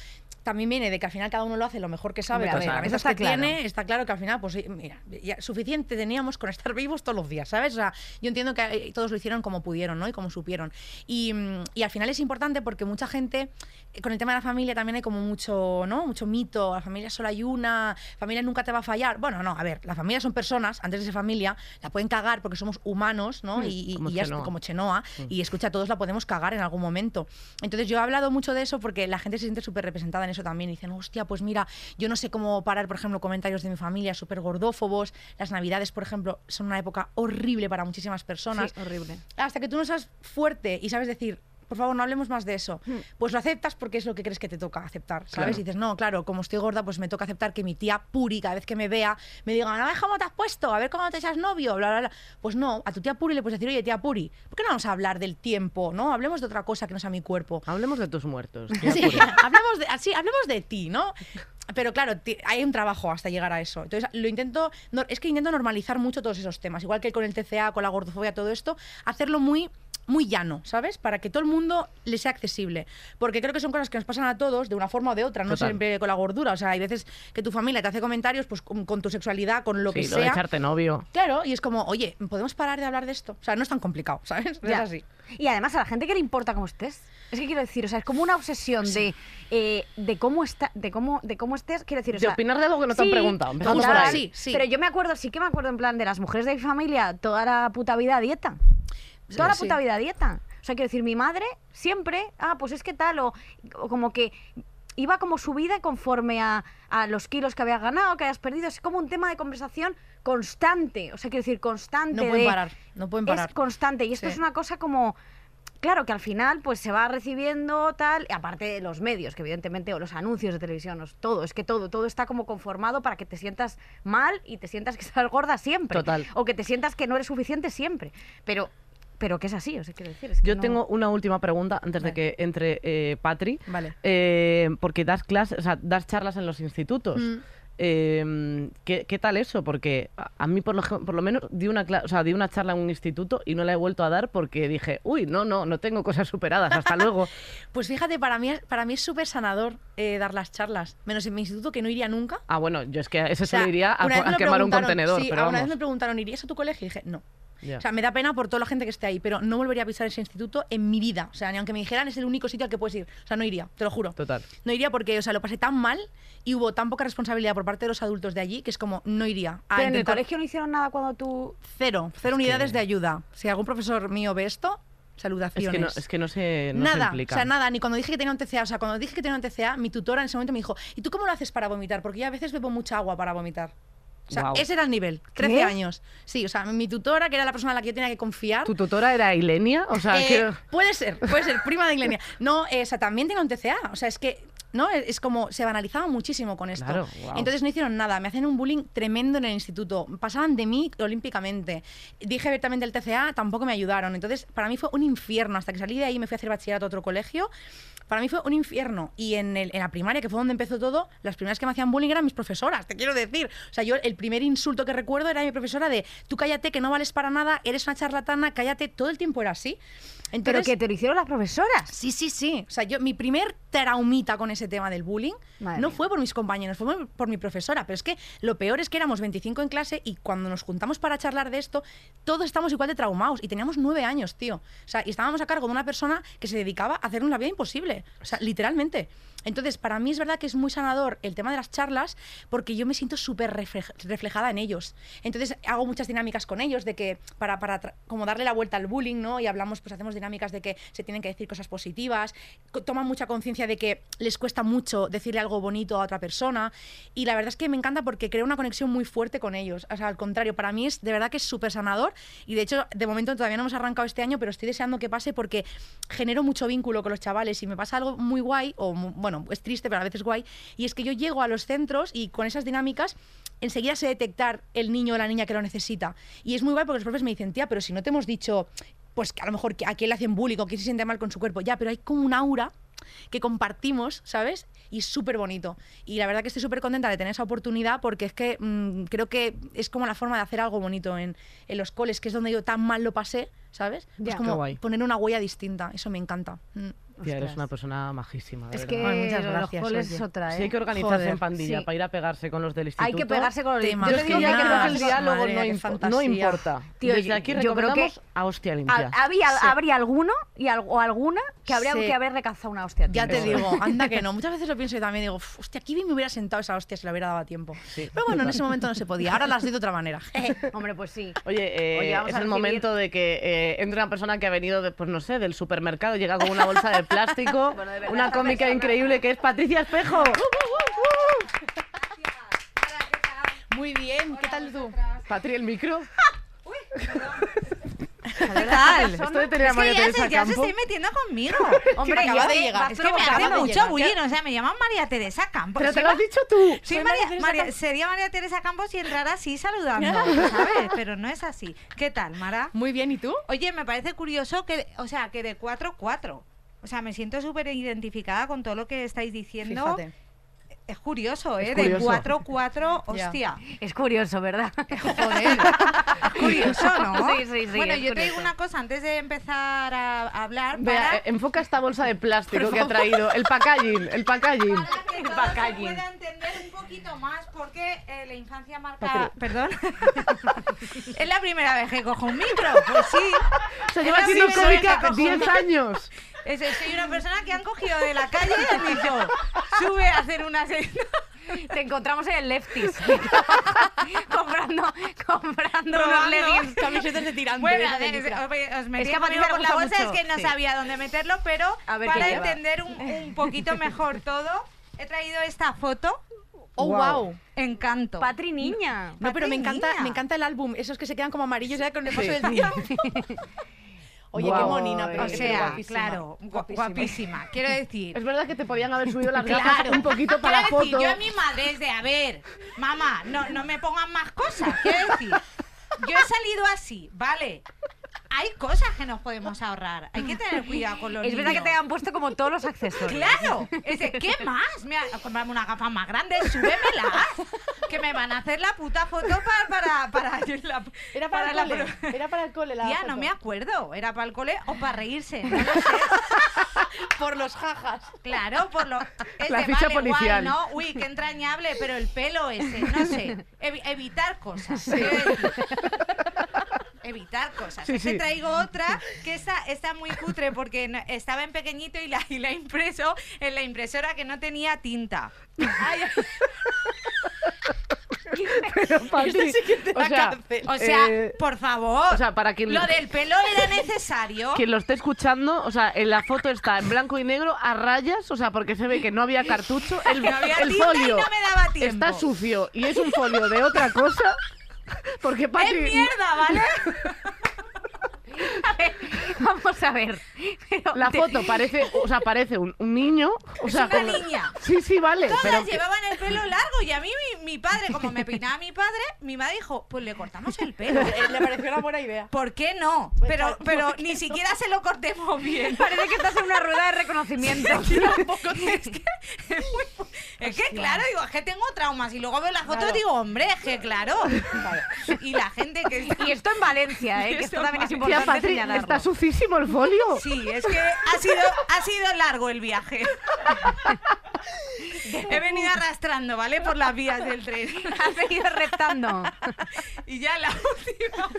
También viene de que al final cada uno lo hace lo mejor que sabe, Hombre, a con ver, las eso herramientas está que claro. tiene. Está claro que al final, pues mira, ya suficiente teníamos con estar vivos todos los días, ¿sabes? O sea, yo entiendo que eh, todos lo hicieron como pudieron, ¿no? Y como supieron. Y, mm, y al final es importante porque mucha gente, eh, con el tema de la familia también hay como mucho, ¿no? Mucho mito, la familia solo hay una, familia nunca te va a fallar. Bueno, no, a ver, la familia son personas, antes de ser familia, la pueden cagar porque somos humanos, ¿no? Mm, y, como y ya es Chenoa. como Chenoa, y escucha, todos la podemos cagar en algún momento. Entonces yo he hablado mucho de eso porque la gente se siente súper representada en eso también. Y dicen, hostia, pues mira, yo no sé cómo parar, por ejemplo, comentarios de mi familia súper gordófobos. Las navidades, por ejemplo, son una época horrible para muchísimas personas. Sí, horrible. Hasta que tú no seas fuerte y sabes decir, por favor, no hablemos más de eso. Pues lo aceptas porque es lo que crees que te toca aceptar, ¿sabes? Claro. Y dices, no, claro, como estoy gorda, pues me toca aceptar que mi tía Puri, cada vez que me vea, me diga, a ver cómo te has puesto, a ver cómo te echas novio, bla, bla, bla. Pues no, a tu tía Puri le puedes decir, oye, tía Puri, ¿por qué no vamos a hablar del tiempo, no? Hablemos de otra cosa que no sea mi cuerpo. Hablemos de tus muertos. tía Sí, Puri. hablemos de, así, hablemos de ti, ¿no? Pero claro, hay un trabajo hasta llegar a eso. Entonces, lo intento, no- es que intento normalizar mucho todos esos temas, igual que con el TCA, con la gordofobia, todo esto, hacerlo muy muy llano, ¿sabes? Para que todo el mundo le sea accesible. Porque creo que son cosas que nos pasan a todos de una forma o de otra, no Total. siempre con la gordura. O sea, hay veces que tu familia te hace comentarios pues con, con tu sexualidad, con lo Sí, que lo de sea. echarte novio. Claro, y es como, oye, ¿podemos parar de hablar de esto? O sea, no es tan complicado, ¿sabes? Ya. Es así. Y además a la gente que le importa cómo estés. Es que quiero decir, o sea, es como una obsesión de, eh, de cómo está, de cómo, de cómo estés. Quiero decir, o De sea, opinar de algo que no te han preguntado. Empezamos por ahí. Sí, sí. Pero yo me acuerdo, sí que me acuerdo en plan de las mujeres de mi familia, toda la puta vida a dieta. Toda la puta vida dieta. O sea, quiero decir, mi madre siempre, ah, pues es que tal, o, o como que iba como su vida conforme a, a los kilos que habías ganado, que habías perdido. Es como un tema de conversación constante. O sea, quiero decir, constante. No pueden de- parar, no pueden parar. Es constante. Y esto Sí. es una cosa como claro, que al final pues se va recibiendo tal, aparte de los medios, que evidentemente, o los anuncios de televisión, os- todo, es que todo, todo está como conformado para que te sientas mal y te sientas que estás gorda siempre. Total. O que te sientas que no eres suficiente siempre. Pero, pero que es así, o sea, quiero decir. es que Yo no- tengo una última pregunta antes de que entre eh, Patri. Vale. Eh, porque das clases, o sea, das charlas en los institutos. Mm. Eh, ¿qué, qué tal eso? Porque a, a mí por lo, ej- por lo menos di una, o sea, di una charla en un instituto y no la he vuelto a dar porque dije, uy, no, no, no tengo cosas superadas, hasta luego. Pues fíjate, para mí, para mí es súper sanador eh, dar las charlas. Menos en mi instituto, que no iría nunca. Ah, bueno, yo es que ese O sea, solo iría a, una a quemar un preguntaron- contenedor, sí, pero alguna vamos. vez me preguntaron, ¿irías a tu colegio? Y dije, no. Ya. O sea, me da pena por toda la gente que esté ahí, pero no volvería a pisar ese instituto en mi vida. O sea, ni aunque me dijeran es el único sitio al que puedes ir. O sea, no iría, te lo juro. Total. No iría porque, o sea, lo pasé tan mal y hubo tan poca responsabilidad por parte de los adultos de allí que es como, no iría. A Pero en el colegio no hicieron nada cuando tú... Cero, cero unidades de ayuda. Si algún profesor mío ve esto, Es saludaciones. que no, es que no se, no se nada, implica. o sea, nada, ni cuando dije que tenía un TCA, o sea, cuando dije que tenía un TCA, mi tutora en ese momento me dijo, ¿y tú cómo lo haces para vomitar? Porque yo a veces bebo mucha agua para vomitar. O sea, ese era el nivel, 13 ¿Qué? años. Sí, o sea, mi tutora, que era la persona en la que yo tenía que confiar. ¿Tu tutora era Ilenia? O sea, eh, que... Puede ser, puede ser, prima de Ilenia. No, eh, o sea, también tenía un TCA. O sea, es que, ¿no? Es, como, se banalizaba muchísimo con esto. Claro, guau. Entonces no hicieron nada. Me hacían un bullying tremendo en el instituto. Pasaban de mí olímpicamente. Dije abiertamente el TCA, tampoco me ayudaron. Entonces, para mí fue un infierno. Hasta que salí de ahí me fui a hacer bachillerato a otro colegio. Para mí fue un infierno. Y en, el- en la primaria, que fue donde empezó todo, las primeras que me hacían bullying eran mis profesoras, te quiero decir. O sea, yo el primer insulto que recuerdo era mi profesora de tú cállate, que no vales para nada, eres una charlatana, cállate. Todo el tiempo era así. Pero Entonces, que te lo hicieron las profesoras. Sí, sí, sí. O sea, yo, mi primer traumita con ese tema del bullying Madre no mía. fue por mis compañeros, fue por- mi profesora. Pero es que lo peor es que éramos 25 en clase y cuando nos juntamos para charlar de esto, todos estamos igual de traumados. Y teníamos nueve años, tío. O sea, y estábamos a cargo de una persona que se dedicaba a hacernos la vida imposible. O sea, literalmente. Entonces, para mí es verdad que es muy sanador el tema de las charlas porque yo me siento súper reflej- reflejada en ellos. Entonces, hago muchas dinámicas con ellos de que para, para como darle la vuelta al bullying, ¿no? Y hablamos, pues hacemos dinámicas de que se tienen que decir cosas positivas, toman mucha conciencia de que les cuesta mucho decirle algo bonito a otra persona. Y la verdad es que me encanta porque creo una conexión muy fuerte con ellos. O sea, al contrario, para mí es de verdad que es súper sanador. Y de hecho, de momento todavía no hemos arrancado este año, pero estoy deseando que pase porque genero mucho vínculo con los chavales y me pasa algo muy guay, o mu- bueno, es triste, pero a veces guay. Y es que yo llego a los centros y con esas dinámicas enseguida sé detectar el niño o la niña que lo necesita. Y es muy guay porque los profes me dicen, tía, pero si no te hemos dicho, pues que a lo mejor a quién le hacen bullying o quién se siente mal con su cuerpo, ya, pero hay como un aura que compartimos, ¿sabes? Y es súper bonito. Y la verdad que estoy súper contenta de tener esa oportunidad porque es que mm, creo que es como la forma de hacer algo bonito en, en los coles, que es donde yo tan mal lo pasé, ¿sabes? Pues Qué como poner una huella distinta, eso me encanta. Mm. Tía, eres una persona majísima, de Es verdad. que Ay, muchas los gracias, coles es otra, ¿eh? Si hay que organizarse Joder, en pandilla sí. para ir a pegarse con los del instituto. Hay que pegarse con los Te Yo que digo que creo que el los- diálogo madre no, fantasía. no importa. Tío, Desde aquí yo creo que a hostia limpia. Ha- Había, Sí. habría alguno y al- o alguna que habría Sí. que haber recazado una hostia. Ya te digo, anda que no. Muchas veces lo pienso y también digo, "Uf, hostia, aquí bien me hubiera sentado esa hostia si le hubiera dado a tiempo. Sí, Pero bueno, en ese momento no se podía. Ahora las doy de otra manera. Hombre, pues sí. Oye, eh, es a el momento de que eh, entre una persona que ha venido, pues no sé, del supermercado, llega con una bolsa de plástico, Bueno, de verdad, una cómica persona- increíble que es Patricia Espejo. Muy bien, ¿qué tal tú? Patri, el micro. ¿Qué tal? Esto de tener Es que ya Teresa se, ya se estáis metiendo conmigo. Hombre, acaba yo- de llegar. Es que me hace mucho llegar, bullying. O sea, me llaman María Teresa Campos. Pero te lo has dicho tú. soy Soy María- María María- sería María Teresa Campos y entrar así saludando, ¿sabes? Pero no es así. ¿Qué tal, Mara? Muy bien, ¿y tú? Oye, me parece curioso que, o sea, que de 4-4. O sea, me siento súper identificada con todo lo que estáis diciendo. Fíjate. Es curioso, ¿eh? Es De curioso. 4-4, Ya. hostia. Es curioso, ¿verdad? Joder. Es curioso, ¿no? Sí, sí, sí, Bueno, yo te digo una cosa antes de empezar a a hablar. Vea, para- eh, enfoca esta bolsa de plástico que ha traído. El packaging, el packaging. Para que todos se packaging. pueda entender un poquito más, porque eh, la infancia marca... Patri. Perdón. es la primera vez que cojo un micro, pues sí. Se lleva haciendo un 10 micro. años. Es- soy una persona que han cogido de la calle y han dicho, sube a hacer una... se- Te encontramos en el Lefties. comprando comprando unos leggings. Camisetas de tirante. Bueno, os- metí Es que conmigo por la bolsa, mucho, es que no sí. sabía dónde meterlo, pero A ver, para entender un, un poquito mejor todo, he traído esta foto, Oh, Guau. wow. encanto. Patri niña. No, pero me Patri, encanta, me encanta el álbum, esos que se quedan como amarillos ya con el paso del tiempo. Oye, qué monina, pero O sea, guapísima. claro, gu- guapísima. Quiero decir, Es verdad que te podían haber subido las gafas Claro. un poquito para la Quiero decir, foto. yo a mi madre es de, a ver, mamá, no, no me pongan más cosas. Quiero decir, yo he salido así, ¿vale? Hay cosas que nos podemos ahorrar. Hay que tener cuidado con los Es verdad que te han puesto como todos los accesorios. Claro, es de, ¿qué más? Me ha- comprarme una gafa más grande, súbemela. Que me van a hacer la puta foto para. para, para, la- Era para, el la cole. pro- Era para el cole la Ya, foto. no me acuerdo. ¿Era para el cole o para reírse? No lo sé. Por los jajas. Claro, por lo. Es La de, ficha vale, guay, policial. ¿no? Uy, qué entrañable, pero el pelo ese, no sé. Evi- evitar cosas. quiero decir. Evitar cosas. Sí, que sí. traigo otra que está, está muy cutre porque no- estaba en pequeñito y la, y la impreso en la impresora que no tenía tinta. Ay, Pero, Patri, o sea, o sea, eh, por favor. o sea, para quien- Lo del pelo era necesario. quien lo esté escuchando, o sea, en la foto está en blanco y negro a rayas, o sea, porque se ve que no había cartucho, el, No había el tinta y folio no me daba tiempo. está sucio y es un folio de otra cosa, porque ¡Es mierda, ¿vale? A ver, vamos a ver. Pero la te- foto parece, o sea, parece un, un niño, o Es sea, una como- niña. Sí, sí, vale, Todas pero llevaban el pelo largo y a mí mi, mi padre, como me peinaba mi padre, mi madre dijo, pues le cortamos el pelo. Eh, Le pareció una buena idea. ¿Por qué no? Pero, pero ni siquiera se lo cortemos bien. Parece que estás en una rueda de reconocimiento. es que, es muy- es que, claro, digo, es que tengo traumas y luego veo las fotos y digo, hombre, es que claro. Y la gente que está... Y esto en Valencia, ¿eh? que esto también es importante Patri, señalarlo. está sucísimo el folio. Sí, es que ha sido, ha sido largo el viaje. He venido arrastrando, ¿vale? Por las vías del tren. Has venido reptando. Y ya la última.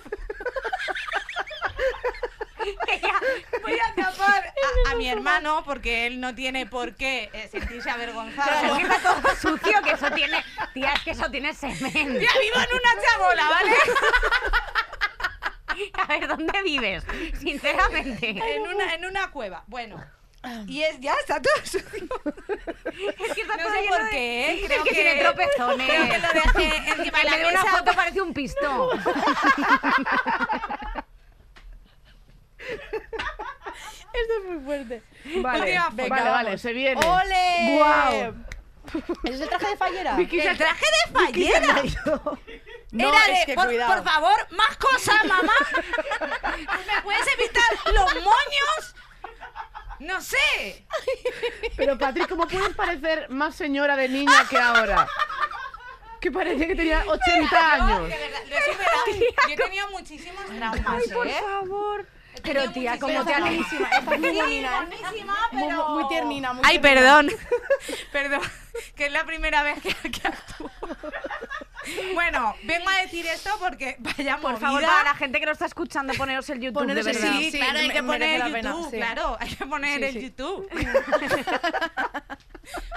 Voy a tapar a, a mi hermano porque él no tiene por qué eh, sentirse avergonzado. Es que está todo sucio, que eso tiene... Tía, es que eso tiene semen. Tía, vivo en una chabola, ¿vale? A ver, ¿dónde vives? Sinceramente. En una, en una cueva. Bueno. Y es, ya está todo sucio. Es que está No todo sé por de- qué, ¿eh? Es Creo que, que- tiene tropezones. Creo que lo dejé encima de la de una mesa. foto parece un pisto. Esto es muy fuerte. Vale, Última vale, vale, se viene. ¡Ole! Guau. ¿Ese es el traje de fallera? Vicky se- El traje de fallera. No, Era es que por, cuidado. por favor, más cosas, mamá. ¿Me puedes evitar los moños? No sé. Pero Patri, ¿cómo puedes parecer más señora de niña que ahora? Que parecía que tenía 80 Yo, años. de verdad, lo he superado. Yo he tenido muchísimos traumas, Por ¿eh? favor. Pero tía, muchísimos ¿cómo te han monísima, estás muy Sí, bonina, ¿eh? Muy, pero... muy tiernina, muy Ay, tiernina. perdón. perdón. Que es la primera vez que, que actúo. Bueno, vengo a decir esto porque vaya Por movida. favor, para la gente que no está escuchando, poneros el YouTube, Poneros de el- verdad. Sí, Sí, claro, hay que poner el pena, YouTube, sí. claro, hay que poner Sí, el sí. YouTube.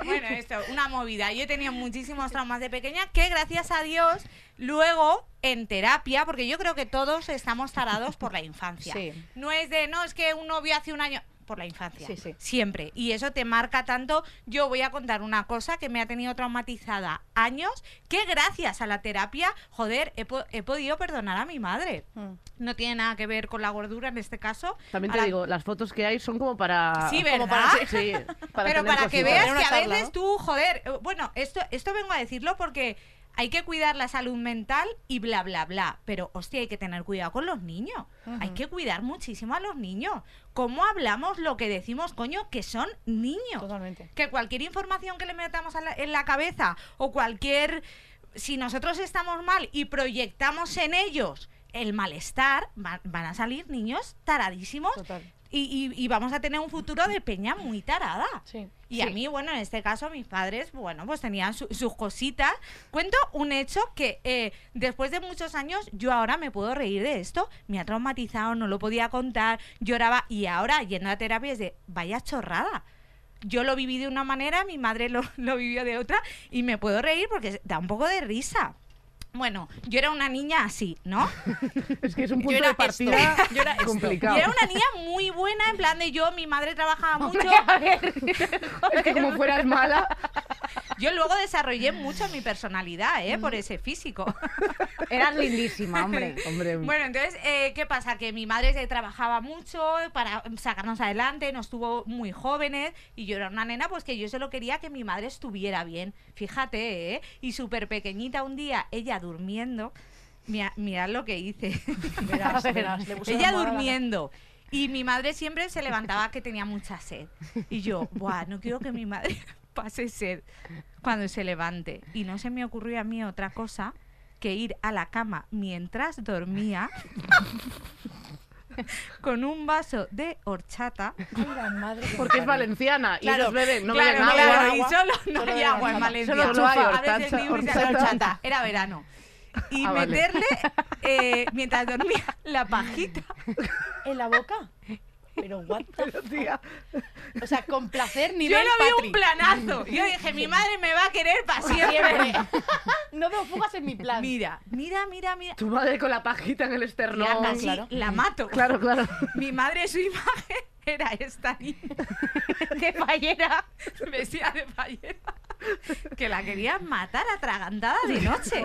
Bueno, esto, una movida. Yo he tenido muchísimos traumas de pequeña que gracias a Dios luego en terapia, porque yo creo que todos estamos tarados por la infancia. Sí. No es de, no, es que un novio hace un año por la infancia. Sí, sí. Siempre. Y eso te marca tanto. Yo voy a contar una cosa que me ha tenido traumatizada años, que gracias a la terapia, joder, he, po- he podido perdonar a mi madre. Mm. No tiene nada que ver con la gordura en este caso. También te la- digo, las fotos que hay son como para... Sí, como ¿verdad? para- Sí, para Pero para que veas que a veces ¿no? tú, joder, eh, bueno, esto, esto vengo a decirlo porque hay que cuidar la salud mental y bla, bla, bla. Pero, hostia, hay que tener cuidado con los niños. Hay que cuidar muchísimo a los niños. ¿Cómo hablamos lo que decimos, coño, que son niños? Totalmente. Que cualquier información que le metamos la- en la cabeza o cualquier... Si nosotros estamos mal y proyectamos en ellos el malestar, va- van a salir niños taradísimos Total. Y, y- y vamos a tener un futuro de peña muy tarada. Sí. Y a mí, bueno, en este caso, mis padres, bueno, pues tenían su- sus cositas. Cuento un hecho que eh, después de muchos años, yo ahora me puedo reír de esto. Me ha traumatizado, no lo podía contar, lloraba. Y ahora, yendo a terapia, es de, vaya chorrada. Yo lo viví de una manera, mi madre lo, lo vivió de otra, y me puedo reír porque da un poco de risa. Bueno, yo era una niña así, ¿no? Es que es un Yo punto era de partida esto. Yo era complicado. Y era una niña muy buena, en plan de yo, mi madre trabajaba mucho. A ver, Es que como fueras mala... Yo luego desarrollé mucho mi personalidad, ¿eh? Por ese físico. Eras lindísima, hombre. Hombre, Bueno, entonces, eh, ¿qué pasa? Que mi madre se trabajaba mucho para sacarnos adelante, nos tuvo muy jóvenes y yo era una nena, pues que yo solo quería que mi madre estuviera bien. Fíjate, ¿eh? Y súper pequeñita un día, ella durmiendo, mira, mirad lo que hice. Verás, verás, le ella durmiendo. Y mi madre siempre se levantaba que tenía mucha sed. Y yo, buah, no quiero que mi madre pase sed cuando se levante. Y no se me ocurrió a mí otra cosa que ir a la cama mientras dormía con un vaso de horchata. Porque es valenciana y Claro, ellos beben, no claro, beben claro, agua. y solo no Solo hay agua en. Valencia. Solo y Abres el horchata, y horchata. horchata. Era verano. Y Ah, vale. meterle, eh, mientras dormía, la pajita. ¿En la boca? Pero what the Pero, tía, O sea, con placer Yo nivel lo vi un planazo. Yo dije, mi madre me va a querer para siempre. No veo fugas en mi plan. Mira, mira, mira, mira. tu madre con la pajita en el Tía, esternón. casi claro. la mato. Claro, claro. Mi madre, su imagen era esta niña De fallera. vestida de fallera. Que la querían matar atragantada de noche.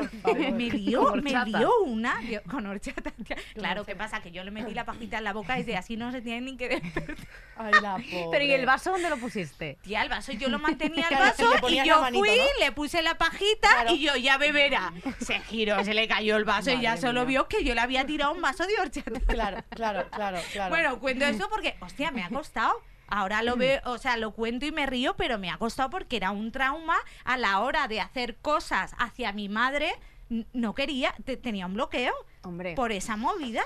Me dio, me dio una con horchata. tía. Claro, ¿qué pasa? Que yo le metí la pajita en la boca y de así no se tiene ni que despertar. Ay, la pobre. Pero ¿y el vaso dónde lo pusiste? Tía, el vaso yo lo mantenía el vaso y yo manito, fui, ¿no? le puse la pajita Claro. y yo ya beberá. Se giró, se le cayó el vaso y ya solo mía. vio que yo le había tirado un vaso de horchata. Claro, claro, claro, claro. Bueno, cuento eso porque, hostia, me ha costado. Ahora lo veo, o sea, lo cuento y me río, pero me ha costado porque era un trauma a la hora de hacer cosas hacia mi madre. No quería, te- tenía un bloqueo Hombre, por esa movida.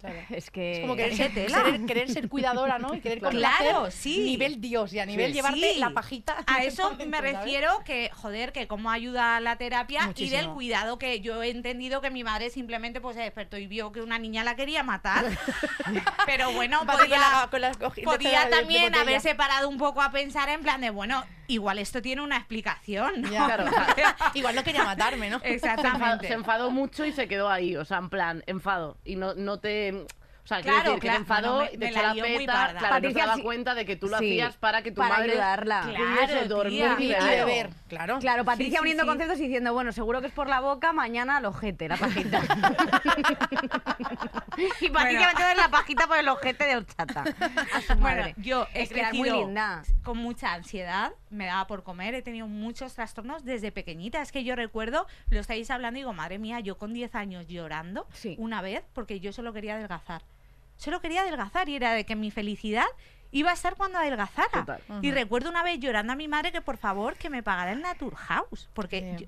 Claro. es que... Es como querer ser, tela. ser- querer ser cuidadora, ¿no? Y querer Claro, sí. nivel Dios y a nivel Sí. llevarte Sí. la pajita. A eso me ¿sabes? refiero que, joder, que cómo ayuda la terapia y del cuidado que yo he entendido que mi madre simplemente pues se despertó y vio que una niña la quería matar. Pero bueno, con podía, la- con las podía también botella. haberse parado un poco a pensar en plan de, bueno, igual esto tiene una explicación, ¿no? Ya. Claro. Igual no quería matarme, ¿no? Se enfadó, Exactamente. se enfadó mucho y se quedó ahí, o sea, en plan, enfado. Y no, no te. O sea, Claro, que se enfadó bueno, me- y te la echó la peta. parda. Claro, Patricia, no se daba cuenta de que tú lo Sí, hacías para que tu para madre ayudarla. pudiese Claro, dormir tía. y beber. claro. Claro, Patricia Sí, sí, uniendo sí. conceptos y diciendo, bueno, seguro que es por la boca, mañana al ojete, la pajita. y Patricia Bueno. metiendo la pajita por el ojete de horchata. A su Bueno, yo he es que era muy crecido linda. con mucha ansiedad, me daba por comer, he tenido muchos trastornos desde pequeñita. Es que yo recuerdo, lo estáis hablando y digo, madre mía, yo con 10 años llorando Sí. una vez porque yo solo quería adelgazar. Solo quería adelgazar y era de que mi felicidad iba a estar cuando adelgazara. Total. Y recuerdo una vez llorando a mi madre que por favor que me pagara el Naturhaus, porque Bien. yo-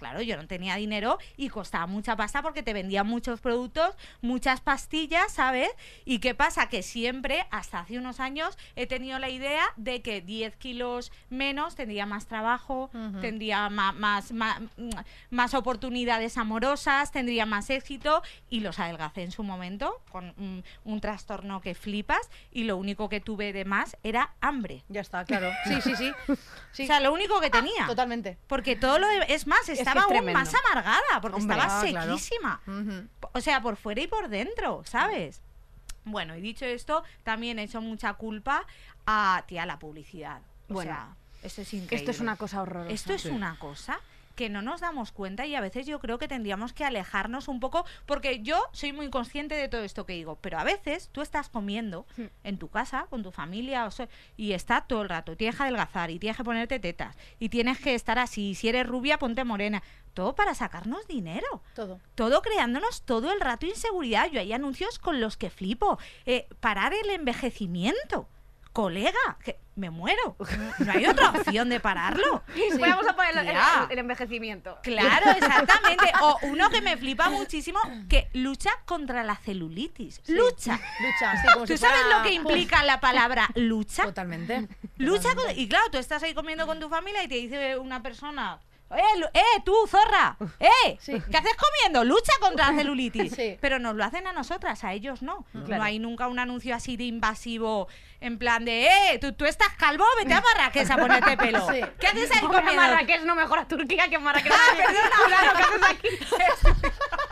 claro, yo no tenía dinero y costaba mucha pasta porque te vendían muchos productos, muchas pastillas, ¿sabes? ¿Y qué pasa? Que siempre, hasta hace unos años, he tenido la idea de que 10 kilos menos tendría más trabajo, tendría más, mm, más, oportunidades amorosas, tendría más éxito y los adelgacé en su momento con un, un trastorno que flipas y lo único que tuve de más era hambre. Ya está, claro. Sí, sí, sí. sí. O sea, lo único que tenía. Totalmente. Porque todo lo de- es más, que estaba es aún tremendo. más amargada, porque Hombre, estaba ah, claro. sequísima. O sea, por fuera y por dentro, ¿sabes? Bueno, y dicho esto, también he hecho mucha culpa a, tía, la publicidad. O Bueno, sea, esto es increíble. Esto es una cosa horrorosa. Esto es una cosa que no nos damos cuenta y a veces yo creo que tendríamos que alejarnos un poco porque yo soy muy consciente de todo esto que digo, pero a veces tú estás comiendo Hmm. en tu casa con tu familia o so- y está todo el rato, tienes que adelgazar y tienes que ponerte tetas y tienes que estar así, si eres rubia ponte morena, todo para sacarnos dinero Todo. todo creándonos todo el rato inseguridad. Yo hay anuncios con los que flipo. Eh, parar el envejecimiento. Colega, que me muero. No hay otra opción de pararlo. Vamos a poner el, el- el envejecimiento. Claro, exactamente. O uno que me flipa muchísimo, que lucha contra la celulitis. Lucha. Lucha, sí, como ¿Tú si sabes fuera- lo que implica la palabra lucha? Totalmente. Lucha con- Totalmente. Y claro, tú estás ahí comiendo con tu familia y te dice una persona. ¡Eh, eh, tú, zorra! ¡Eh! Sí. ¿Qué haces comiendo? Lucha contra la celulitis. Sí. Pero nos lo hacen a nosotras, a ellos no. No hay nunca un anuncio así de invasivo, en plan de, ¡eh! Tú, tú estás calvo, vete a Marrakech a ponerte pelo. Sí. ¿Qué haces ahí comiendo? Marrakech no mejor a Turquía que Marrakech. Ah, perdona, claro, ¿qué haces aquí?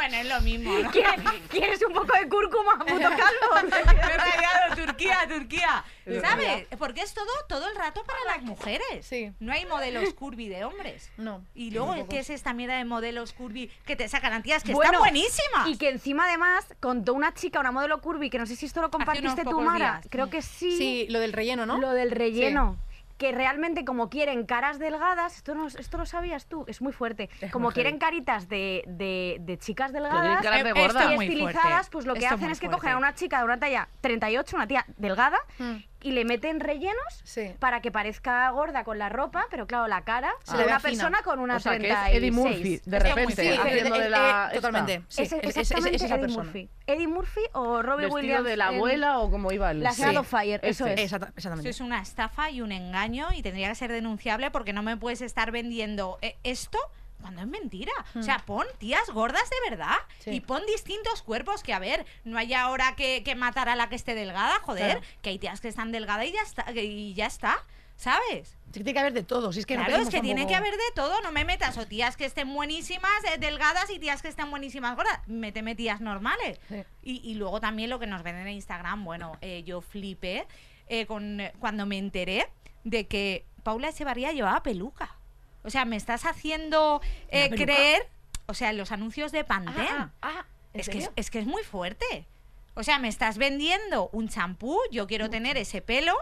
bueno, es lo mismo, ¿no? ¿Quieres, quieres un poco de cúrcuma, puto calvo. Me he rayado, Turquía, Turquía. ¿Sabes? Porque es todo, todo el rato para las mujeres. Sí. No hay modelos curvy de hombres. No. Y luego. ¿qué es esta mierda de modelos curvy que te sacan a tías que Bueno, están buenísimas? Y que encima además contó una chica, una modelo curvy, que no sé si esto lo compartiste tú, Mara. días. Creo que sí. Sí, lo del relleno, ¿no? Lo del relleno. Que realmente como quieren caras delgadas, esto, no, esto lo sabías tú, es muy fuerte. Como quieren caritas de, de, de chicas delgadas caras de Eh, gorda. y estilizadas, pues lo que Esto hacen es que fuerte. cogen a una chica de una talla 38, una tía delgada, Mm. Y le meten rellenos Sí. para que parezca gorda con la ropa, pero claro, la cara Se de una fina. persona con una O sea, que es 36. Eddie Murphy, de repente, haciendo eh, de la... eh, totalmente. Sí, es- es- es- exactamente es esa Eddie persona. Murphy. Eddie Murphy o Robbie Vestido Williams. de la en abuela o como iba el... La Sí. Shadow Fire, eso Ese. es. Exacta- Eso exactamente. es una estafa y un engaño y tendría que ser denunciable porque no me puedes estar vendiendo eh, esto cuando es mentira. O sea, pon tías gordas de verdad Sí. y pon distintos cuerpos que, a ver, no hay ahora que, que matar a la que esté delgada, joder, Claro. que hay tías que están delgadas y ya está, y ya está, ¿sabes? Tiene que haber de todo. Si es que no claro, es queremos que tiene que haber de todo, no me metas o tías que estén buenísimas, eh, delgadas y tías que estén buenísimas gordas. Méteme tías normales. Sí. Y, y luego también lo que nos venden en Instagram, bueno, eh, yo flipé eh, con, cuando me enteré de que Paula Echevarría llevaba peluca. O sea, me estás haciendo eh, creer, o sea, en los anuncios de Ah, Pantene. ah, ah, ¿en es, que es, que es muy fuerte. O sea, me estás vendiendo un champú, yo quiero tener ese pelo,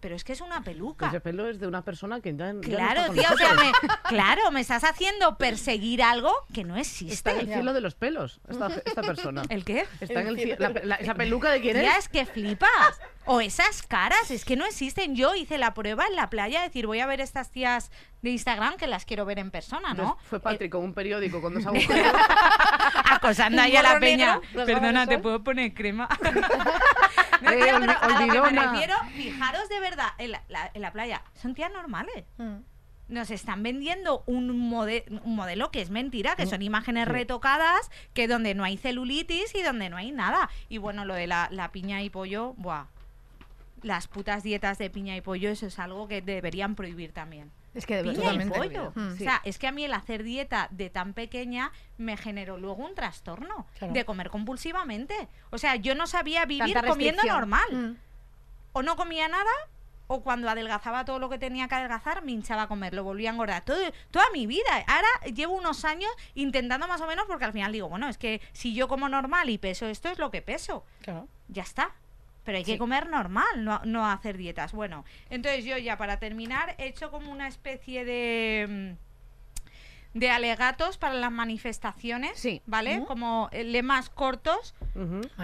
pero es que es una peluca. Ese pelo es de una persona que ya, ya no Claro, está tío, o sea, me, claro, me estás haciendo perseguir algo que no Está existe. en el cielo de los pelos, esta, esta persona. ¿El qué? Está en el El cielo. cielo. la- la- ¿Esa peluca de quién Tía, es? es que flipas. O esas caras, es que no existen. Yo hice la prueba en la playa, decir, voy a ver estas tías de Instagram que las quiero ver en persona, ¿no? Entonces, Fue Patrick con un periódico con dos agujeros. Acosando ahí a la peña. Perdona, ¿te puedo poner crema? no, Eh, pero a lo que me refiero, fijaros de verdad, en la, la- en la playa, son tías normales. Mm. nos están vendiendo un, mode- un modelo que es mentira, que son imágenes retocadas, que donde no hay celulitis y donde no hay nada. Y bueno, lo de la, la piña y pollo, buah. Las putas dietas de piña y pollo, eso es algo que deberían prohibir también. Es que Piña y pollo. Mm. O sea, es que a mí el hacer dieta de tan pequeña me generó luego un trastorno Claro. de comer compulsivamente. O sea, yo no sabía vivir comiendo normal Mm. o no comía nada o cuando adelgazaba todo lo que tenía que adelgazar me hinchaba a comer, lo volvía a engordar. Todo, toda mi vida. Ahora llevo unos años intentando más o menos porque al final digo, bueno, es que si yo como normal y peso esto es lo que peso. Claro. Ya está. Pero hay que Sí. comer normal, no, no hacer dietas. Bueno, entonces yo ya para terminar he hecho como una especie de... mm, de alegatos para las manifestaciones, Sí. ¿vale? Como lemas cortos,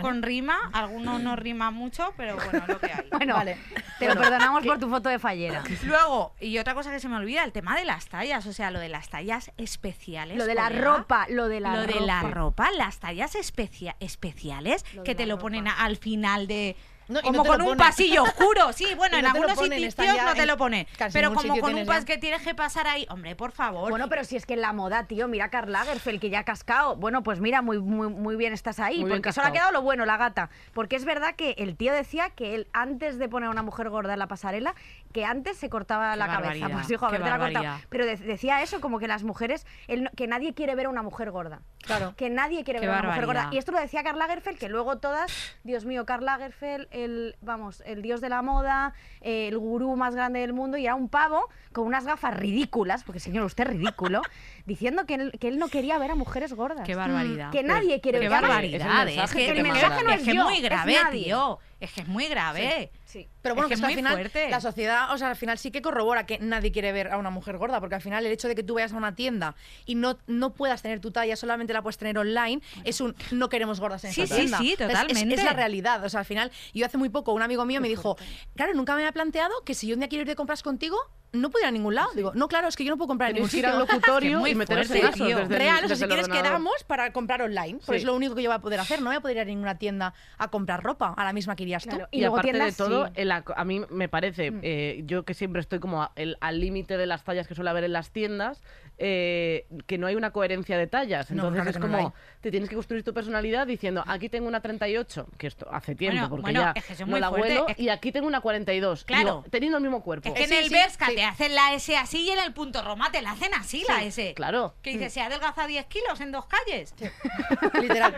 con rima. Algunos no rima mucho, pero bueno, lo que hay. Bueno, Vale. te lo perdonamos por tu foto de fallera. Luego, y otra cosa que se me olvida, el tema de las tallas, o sea, lo de las tallas especiales. Lo de la colega. ropa, lo de la lo ropa. de la ropa, las tallas especia- especiales que te lo ponen ropa. al final de... No, como no con un pasillo oscuro, sí, bueno, en algunos sitios no te lo pone, pero como con un pas que tienes que pasar ahí, hombre, por favor. Bueno, pero si es que en la moda, tío, mira a Karl Lagerfeld, que ya ha cascado. Bueno, pues mira, muy, muy, muy bien estás ahí. Muy porque solo ha quedado lo bueno, la gata. Porque es verdad que el tío decía que él, antes de poner a una mujer gorda en la pasarela, que antes se cortaba Qué la cabeza. Pues hijo, a ver, te la cortado. Pero de- decía eso, como que las mujeres, él no- que nadie quiere ver a una mujer gorda. Claro. Que nadie quiere Qué ver a una mujer gorda. Y esto lo decía Karl Lagerfeld, que luego todas, Dios mío, Karl Lagerfeld, el, vamos, el dios de la moda, eh, el gurú más grande del mundo, y era un pavo con unas gafas ridículas, porque señor, usted es ridículo, diciendo que él, que él no quería ver a mujeres gordas. Qué barbaridad. Que nadie quiere Qué ver. barbaridad. es el Es que, que el te mensaje mandan. no es, Es que yo, muy es grave, nadie. tío. Es que es muy grave. Sí. Pero bueno, Es que que, es al muy final fuerte. la sociedad, o sea, al final sí que corrobora que nadie quiere ver a una mujer gorda, porque al final el hecho de que tú vayas a una tienda y no, no puedas tener tu talla, solamente la puedes tener online, es un no queremos gordas en Sí, esta sí, tienda. sí, Es- es- totalmente. Es, la realidad, o sea, al final, yo hace muy poco un amigo mío me dijo, claro, nunca me había planteado que si yo un día quiero ir de compras contigo, no puedo ir a ningún lado. Digo, no, claro, es que yo no puedo comprar en ningún que ir sitio. al locutorio y meteros fuerte, en eso desde el- Real, o sea, si quieres ordenador. quedamos para comprar online, pues Sí. es lo único que yo voy a poder hacer, no voy a poder ir a ninguna tienda a comprar ropa, a la misma que irías tú. Y, Y luego aparte de todo, sí. el ac- a mí me parece, eh, yo que siempre estoy como a- el- al límite de las tallas que suele haber en las tiendas, eh, que no hay una coherencia de tallas. No, Entonces claro es que no la como, te tienes que construir tu personalidad diciendo, aquí tengo una 38, que esto hace tiempo, Bueno, porque bueno, ya es que es no la fuerte, vuelo, es que- y aquí tengo una 42. Claro. Digo, teniendo el mismo cuerpo. Es que en Sí, el sí, Berska sí. te hacen la S así y en el punto Roma te la hacen así, la S. Claro. Que dice, se ha adelgazado 10 kilos en dos calles. Literal.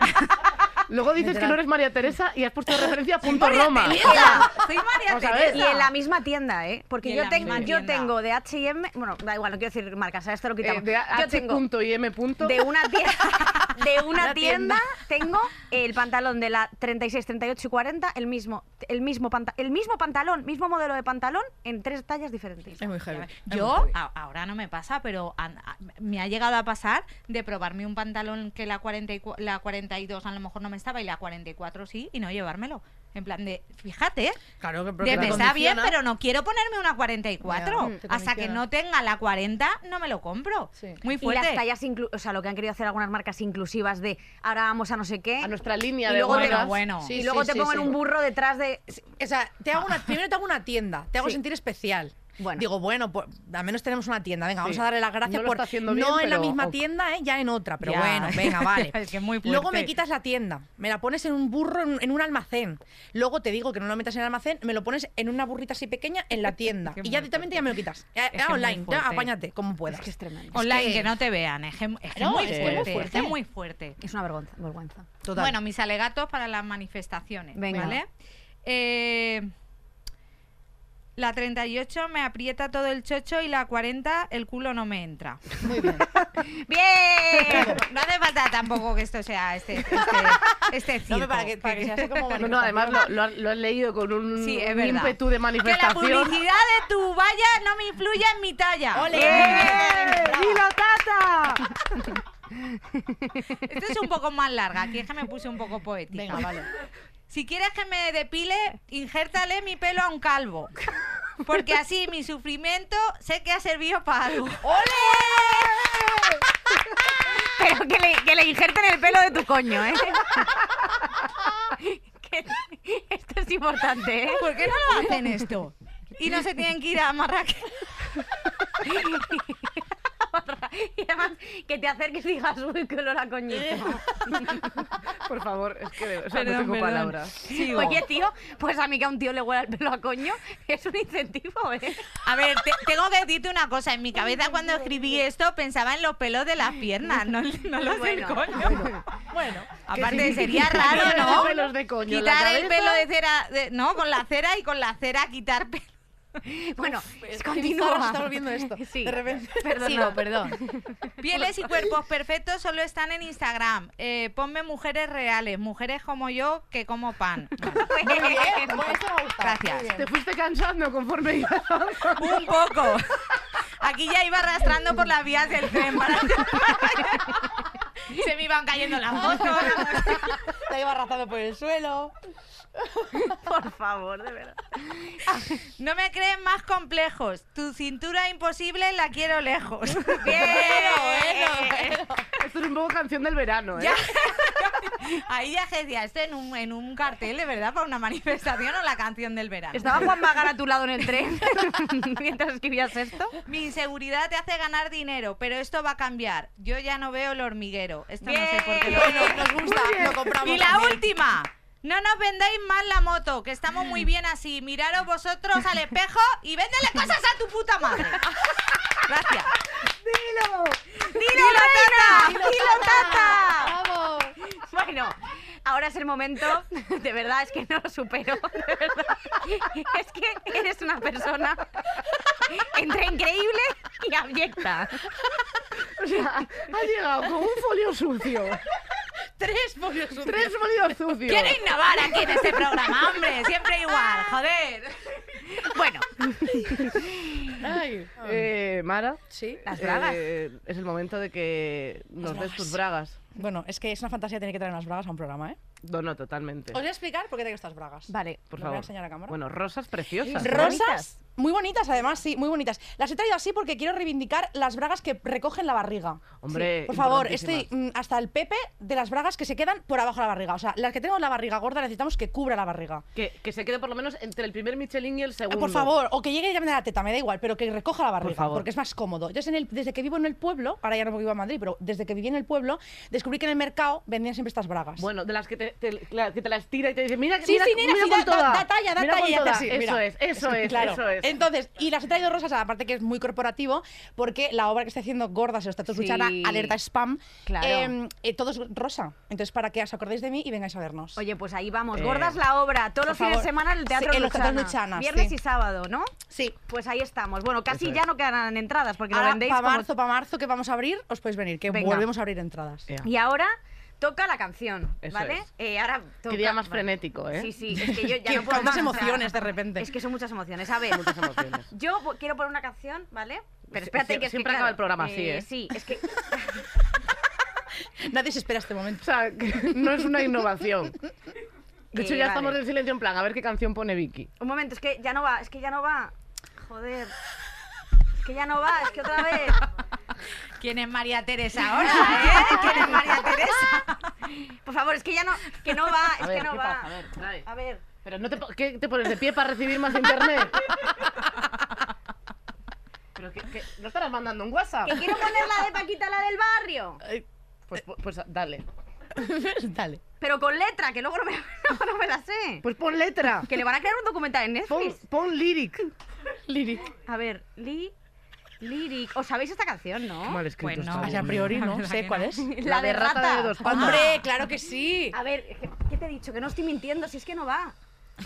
Luego dices que no eres María Teresa y has puesto referencia a punto Roma. Teresa, Soy María. Teresa. Y en la misma tienda, ¿eh? Porque yo, tengo, yo tengo de H&M, bueno, da igual, no quiero decir marcas, esto lo Eh, quitamos. de yo tengo punto y M punto. de una tienda, de una Una tienda. tienda, tengo el pantalón de la 36, 38 y 40, el mismo, el mismo, panta- el mismo pantalón, mismo modelo de pantalón en tres tallas diferentes. Es muy heavy. Yo, a- ahora no me pasa, pero me ha llegado a pasar de probarme un pantalón que la, 44 la 42 a lo mejor no me estaba y la 44 sí, y no llevármelo. En plan de, fíjate, Claro, que pero de que me está bien, pero no quiero ponerme una 44. Ya, Hasta que no tenga la 40, no me lo compro. Sí. Muy Y fuerte. las tallas, inclu- o sea, lo que han querido hacer algunas marcas inclusivas de ahora vamos a no sé qué. A nuestra línea y de luego te, huelgas. bueno. Sí, y luego sí, te sí, pongan sí. un burro detrás de. O sea, te hago una, primero te hago una tienda, te hago Sí. sentir especial. Bueno. Digo, bueno, pues al menos tenemos una tienda. Venga, vamos a darle las gracias No por no bien, en la misma tienda, ¿eh? ya en otra. Pero Ya. bueno, venga, vale. Es que es muy Luego me quitas la tienda, me la pones en un burro en, en un almacén. Luego te digo que no lo metas en el almacén, me lo pones en una burrita así pequeña en la tienda. y ya directamente ya me lo quitas. Ya, online, ya apáñate como puedas. Es que es tremendo. Online, que- que... no te vean. Es que es, Claro, muy fuerte, es que fuerte. es muy fuerte. Es una vergüenza. vergüenza. Total. Bueno, mis alegatos para las manifestaciones. Venga. ¿Vale? Eh, la 38 me aprieta todo el chocho y la 40 el culo no me entra. muy bien. ¡Bien! No hace falta tampoco que esto sea este, este, este circo. No, para que, para que sea así como No, no, además lo, lo has, lo has leído con un, Sí, un ímpetu de Que la manifestación. publicidad de tu valla no me influya en mi talla. ¡Ole! ¡Dilo, tata! Esta es un poco más larga. Aquí es que me puse un poco poética. Venga, vale. Si quieres que me depile, injértale mi pelo a un calvo. Porque así mi sufrimiento sé que ha servido para algo. Pero que le, que le injerten el pelo de tu coño, ¿eh? Que- esto es importante, ¿eh? ¿Por qué no lo hacen esto? Y no se tienen que ir a Marrakech. Y además, que te acerques y digas, uy, qué olor a coñito. Por favor, es que o sea, no tengo perdón. palabras. Sigo. Oye, tío, pues a mí que a un tío le huela el pelo a coño es un incentivo, ¿eh? A ver, te- tengo que decirte una cosa. En mi cabeza cuando escribí esto pensaba en los pelos de las piernas, no, no los del coño. Bueno, Aparte sería raro, ¿no? pelos de coño quitar el pelo de cera, de- no, con la cera y con la cera quitar pelo. Bueno, bizarro continúa. se está volviendo esto. Sí. De repente. Perdona. Sigo, perdón. Pieles y cuerpos perfectos solo están en Instagram. Eh, ponme mujeres reales, mujeres como yo que como pan. Muy bien. Gracias. Te fuiste cansando conforme ibas. Un poco. Aquí ya iba arrastrando por las vías del tren. para- Se me iban cayendo las fotos. Te iba arrastrando por el suelo. Por favor, de verdad. No me creen más complejos. Tu cintura imposible la quiero lejos. Bien, Esto es un poco canción del verano, ¿eh? Ya. Ahí ya se decía esto en un, en un cartel, de verdad, para una manifestación o la canción del verano. ¿Estaba Juan Magán a tu lado en el tren mientras escribías esto? Mi inseguridad te hace ganar dinero, pero esto va a cambiar. Yo ya no veo el hormiguero. Esto no sé por qué lo Bien. veo. Nos gusta, lo compramos. Y la también. última. No nos vendáis más la moto, que estamos muy bien así. Miraros vosotros al espejo y véndele cosas a tu puta madre. Gracias. ¡Dilo! ¡Dilo, tata! ¡Dilo, tata! ¡Vamos! Bueno, ahora es el momento, de verdad, es que no lo supero, de verdad. Es que eres una persona entre increíble y abyecta. O sea, ha llegado con un folio sucio. Tres folios sucios. Tres folios sucios. Quiero innovar aquí en este programa, hombre. Siempre igual, joder. Bueno, Ay, eh, Mara, Sí. las bragas. eh, es el momento de que nos des bragas. tus bragas. Bueno, es que es una fantasía tener que traer unas bragas a un programa, ¿eh? No, no, totalmente. Os voy a explicar por qué traigo estas bragas. Vale. Por ¿Lo voy a favor. enseñar a cámara? Bueno, rosas preciosas. Rosas, muy bonitas además, sí, muy bonitas. Las he traído así porque quiero reivindicar las bragas que recogen la barriga. Hombre, Por favor, estoy mm, hasta el pepe de las bragas que se quedan por abajo de la barriga. O sea, las que tenemos la barriga gorda necesitamos que cubra la barriga. Que, que se quede por lo menos entre el primer Michelin y el Eh, segundo. Por favor, o que llegue directamente a la teta, me da igual, pero que recoja la barriga, favor. porque es más cómodo. Yo en el- desde que vivo en el pueblo, ahora ya no vivo en Madrid, pero desde que viví en el pueblo, descubrí descubrí que en el mercado vendían siempre estas bragas. Bueno, de las que te, te- la- que te las tira y te dice, mira, Sí, mira, sí, mira, sí, con da, toda. da- da talla, da mira talla con y hace toda. así, Eso mira. es, eso es, claro. eso es. Entonces, y las he traído rosas, aparte que es muy corporativo, porque la obra que estoy haciendo gorda, se lo está Sí. escuchando, alerta spam, Claro. eh, eh, todo es rosa. Entonces, para que os acordéis de mí y vengáis a vernos. Oye, pues ahí vamos. Eh, Gordas la obra. Todos los fines de semana en el Teatro Sí, Luchana. Luchana, Viernes sí. y sábado, ¿no? sí. Pues ahí estamos. Bueno, casi Eso ya es. no quedan entradas porque lo Ahora, vendéis para marzo, para marzo que vamos a abrir, os podéis venir, que volvemos a abrir entradas. Y ahora toca la canción, Eso ¿vale? es. Eh, ahora Qué día más vale. frenético, ¿eh? Sí, sí, es que yo ya no puedo más, o sea, emociones de repente. Es que son muchas emociones. A ver, Muchas emociones. yo quiero poner una canción, ¿vale? Pero espérate que es que, siempre acaba claro, el programa así, ¿eh? Sí, es que Nadie se espera este momento. O sea, que no es una innovación. De hecho, Eh, ya vale. estamos en silencio en plan, a ver qué canción pone Vicky. un momento, es que ya no va, es que ya no va. Joder. Es que ya no va, es que otra vez. ¿Quién es María Teresa ahora, eh? ¿Quién es María Teresa? Por favor, es que ya no, que no va, es A ver, que no ¿qué va. pasa? A ver, trae. A ver. Pero no te, ¿qué te pones de pie para recibir más internet? Pero que, que- no estarás mandando un WhatsApp. Que quiero poner la de Paquita, la del barrio. Pues, pues dale. Dale. Pero con letra, que luego no me, no me la sé. Pues pon letra. Que le van a crear un documental en Pon, Netflix. pon lyric. Lyric. A ver, Li. Lyric. ¿Os sabéis esta canción, no? Mal escrito Pues no. está, a priori La no verdad sé que cuál no. es. La, de rata. de dos patas. Hombre, claro que sí. A ver, ¿qué, qué te he dicho? Que no estoy mintiendo, si es que no va.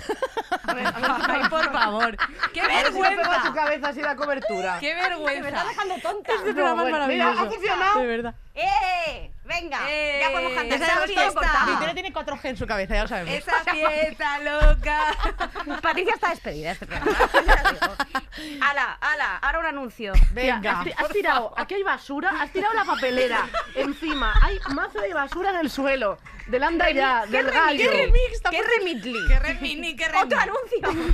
Ay, por favor. ¡Qué A ver si le pega a su vergüenza! cabeza así la cobertura. ¡Qué Me está vergüenza! dejando tonta. Este programa es maravilloso. ha funcionado. De verdad. ¡Eh! Venga, ¡Eh! ya podemos cantar. Esa fiesta. tiene 4G en su cabeza, ya lo sabemos. Esa fiesta loca. Patricia está despedida de este programa. ala, ala, ahora un anuncio. Tía, Venga. has, ti- has tirado, aquí hay basura, has tirado la papelera. Encima hay mazo de basura en el suelo. Del anda ya, ¿Qué del remix? gallo. ¿Qué remix? ¿Qué remitli? ¡Qué remini, qué remini! ¡Otro anuncio!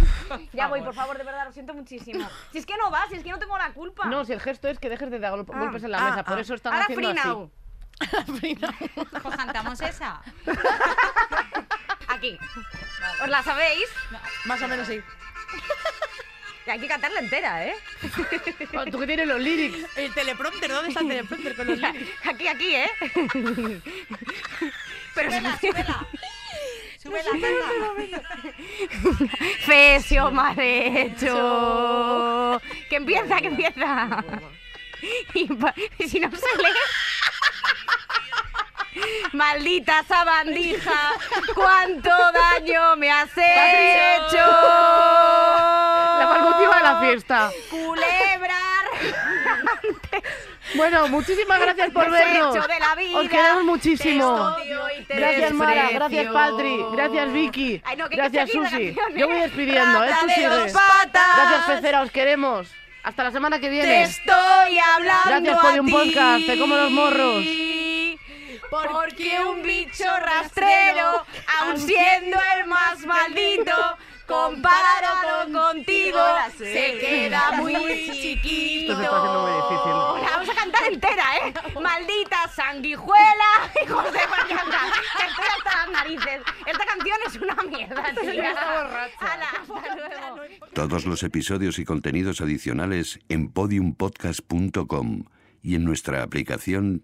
ya voy, por favor, de verdad, lo siento muchísimo. Si es que no va, si es que no tengo la culpa. No, si el gesto es que dejes de dar Ah, golpes en la ah, mesa, por ah. eso están ahora haciendo free así. Pues cantamos esa. Aquí. ¿Os la sabéis? Más o menos sí. Hay que cantarla entera, ¿eh? Oh, Tú que tienes los lyrics. El teleprompter, ¿dónde está el teleprompter con los lyrics? Aquí, aquí, ¿eh? Pero Súbela, súbela. Súbela, canta. Fesio marecho. Que empieza, que empieza. Y si no sale. Maldita sabandija, cuánto daño me has hecho. La balbutiva de la fiesta. Culebra Bueno, muchísimas gracias por vernos. de la vida. Os queremos muchísimo. Te te Gracias Mara, gracias Patri, gracias Vicky, Ay, no, que hay que gracias Susi. Yo voy despidiendo, ¿eh? Rata de patas. Gracias Pecera, os queremos. Hasta la semana que Te viene. estoy hablando Gracias, Podium ti. Podcast, te como los morros. Porque un bicho rastrero, aun siendo el más maldito, comparado contigo, se queda muy chiquito. Esto se está haciendo muy difícil. La vamos a cantar entera, ¿eh? Maldita sanguijuela, hijos de Mariana. Estoy hasta las narices. Esta canción es una mierda, tía. Hasta luego. Todos los episodios y contenidos adicionales en podiumpodcast.com y en nuestra aplicación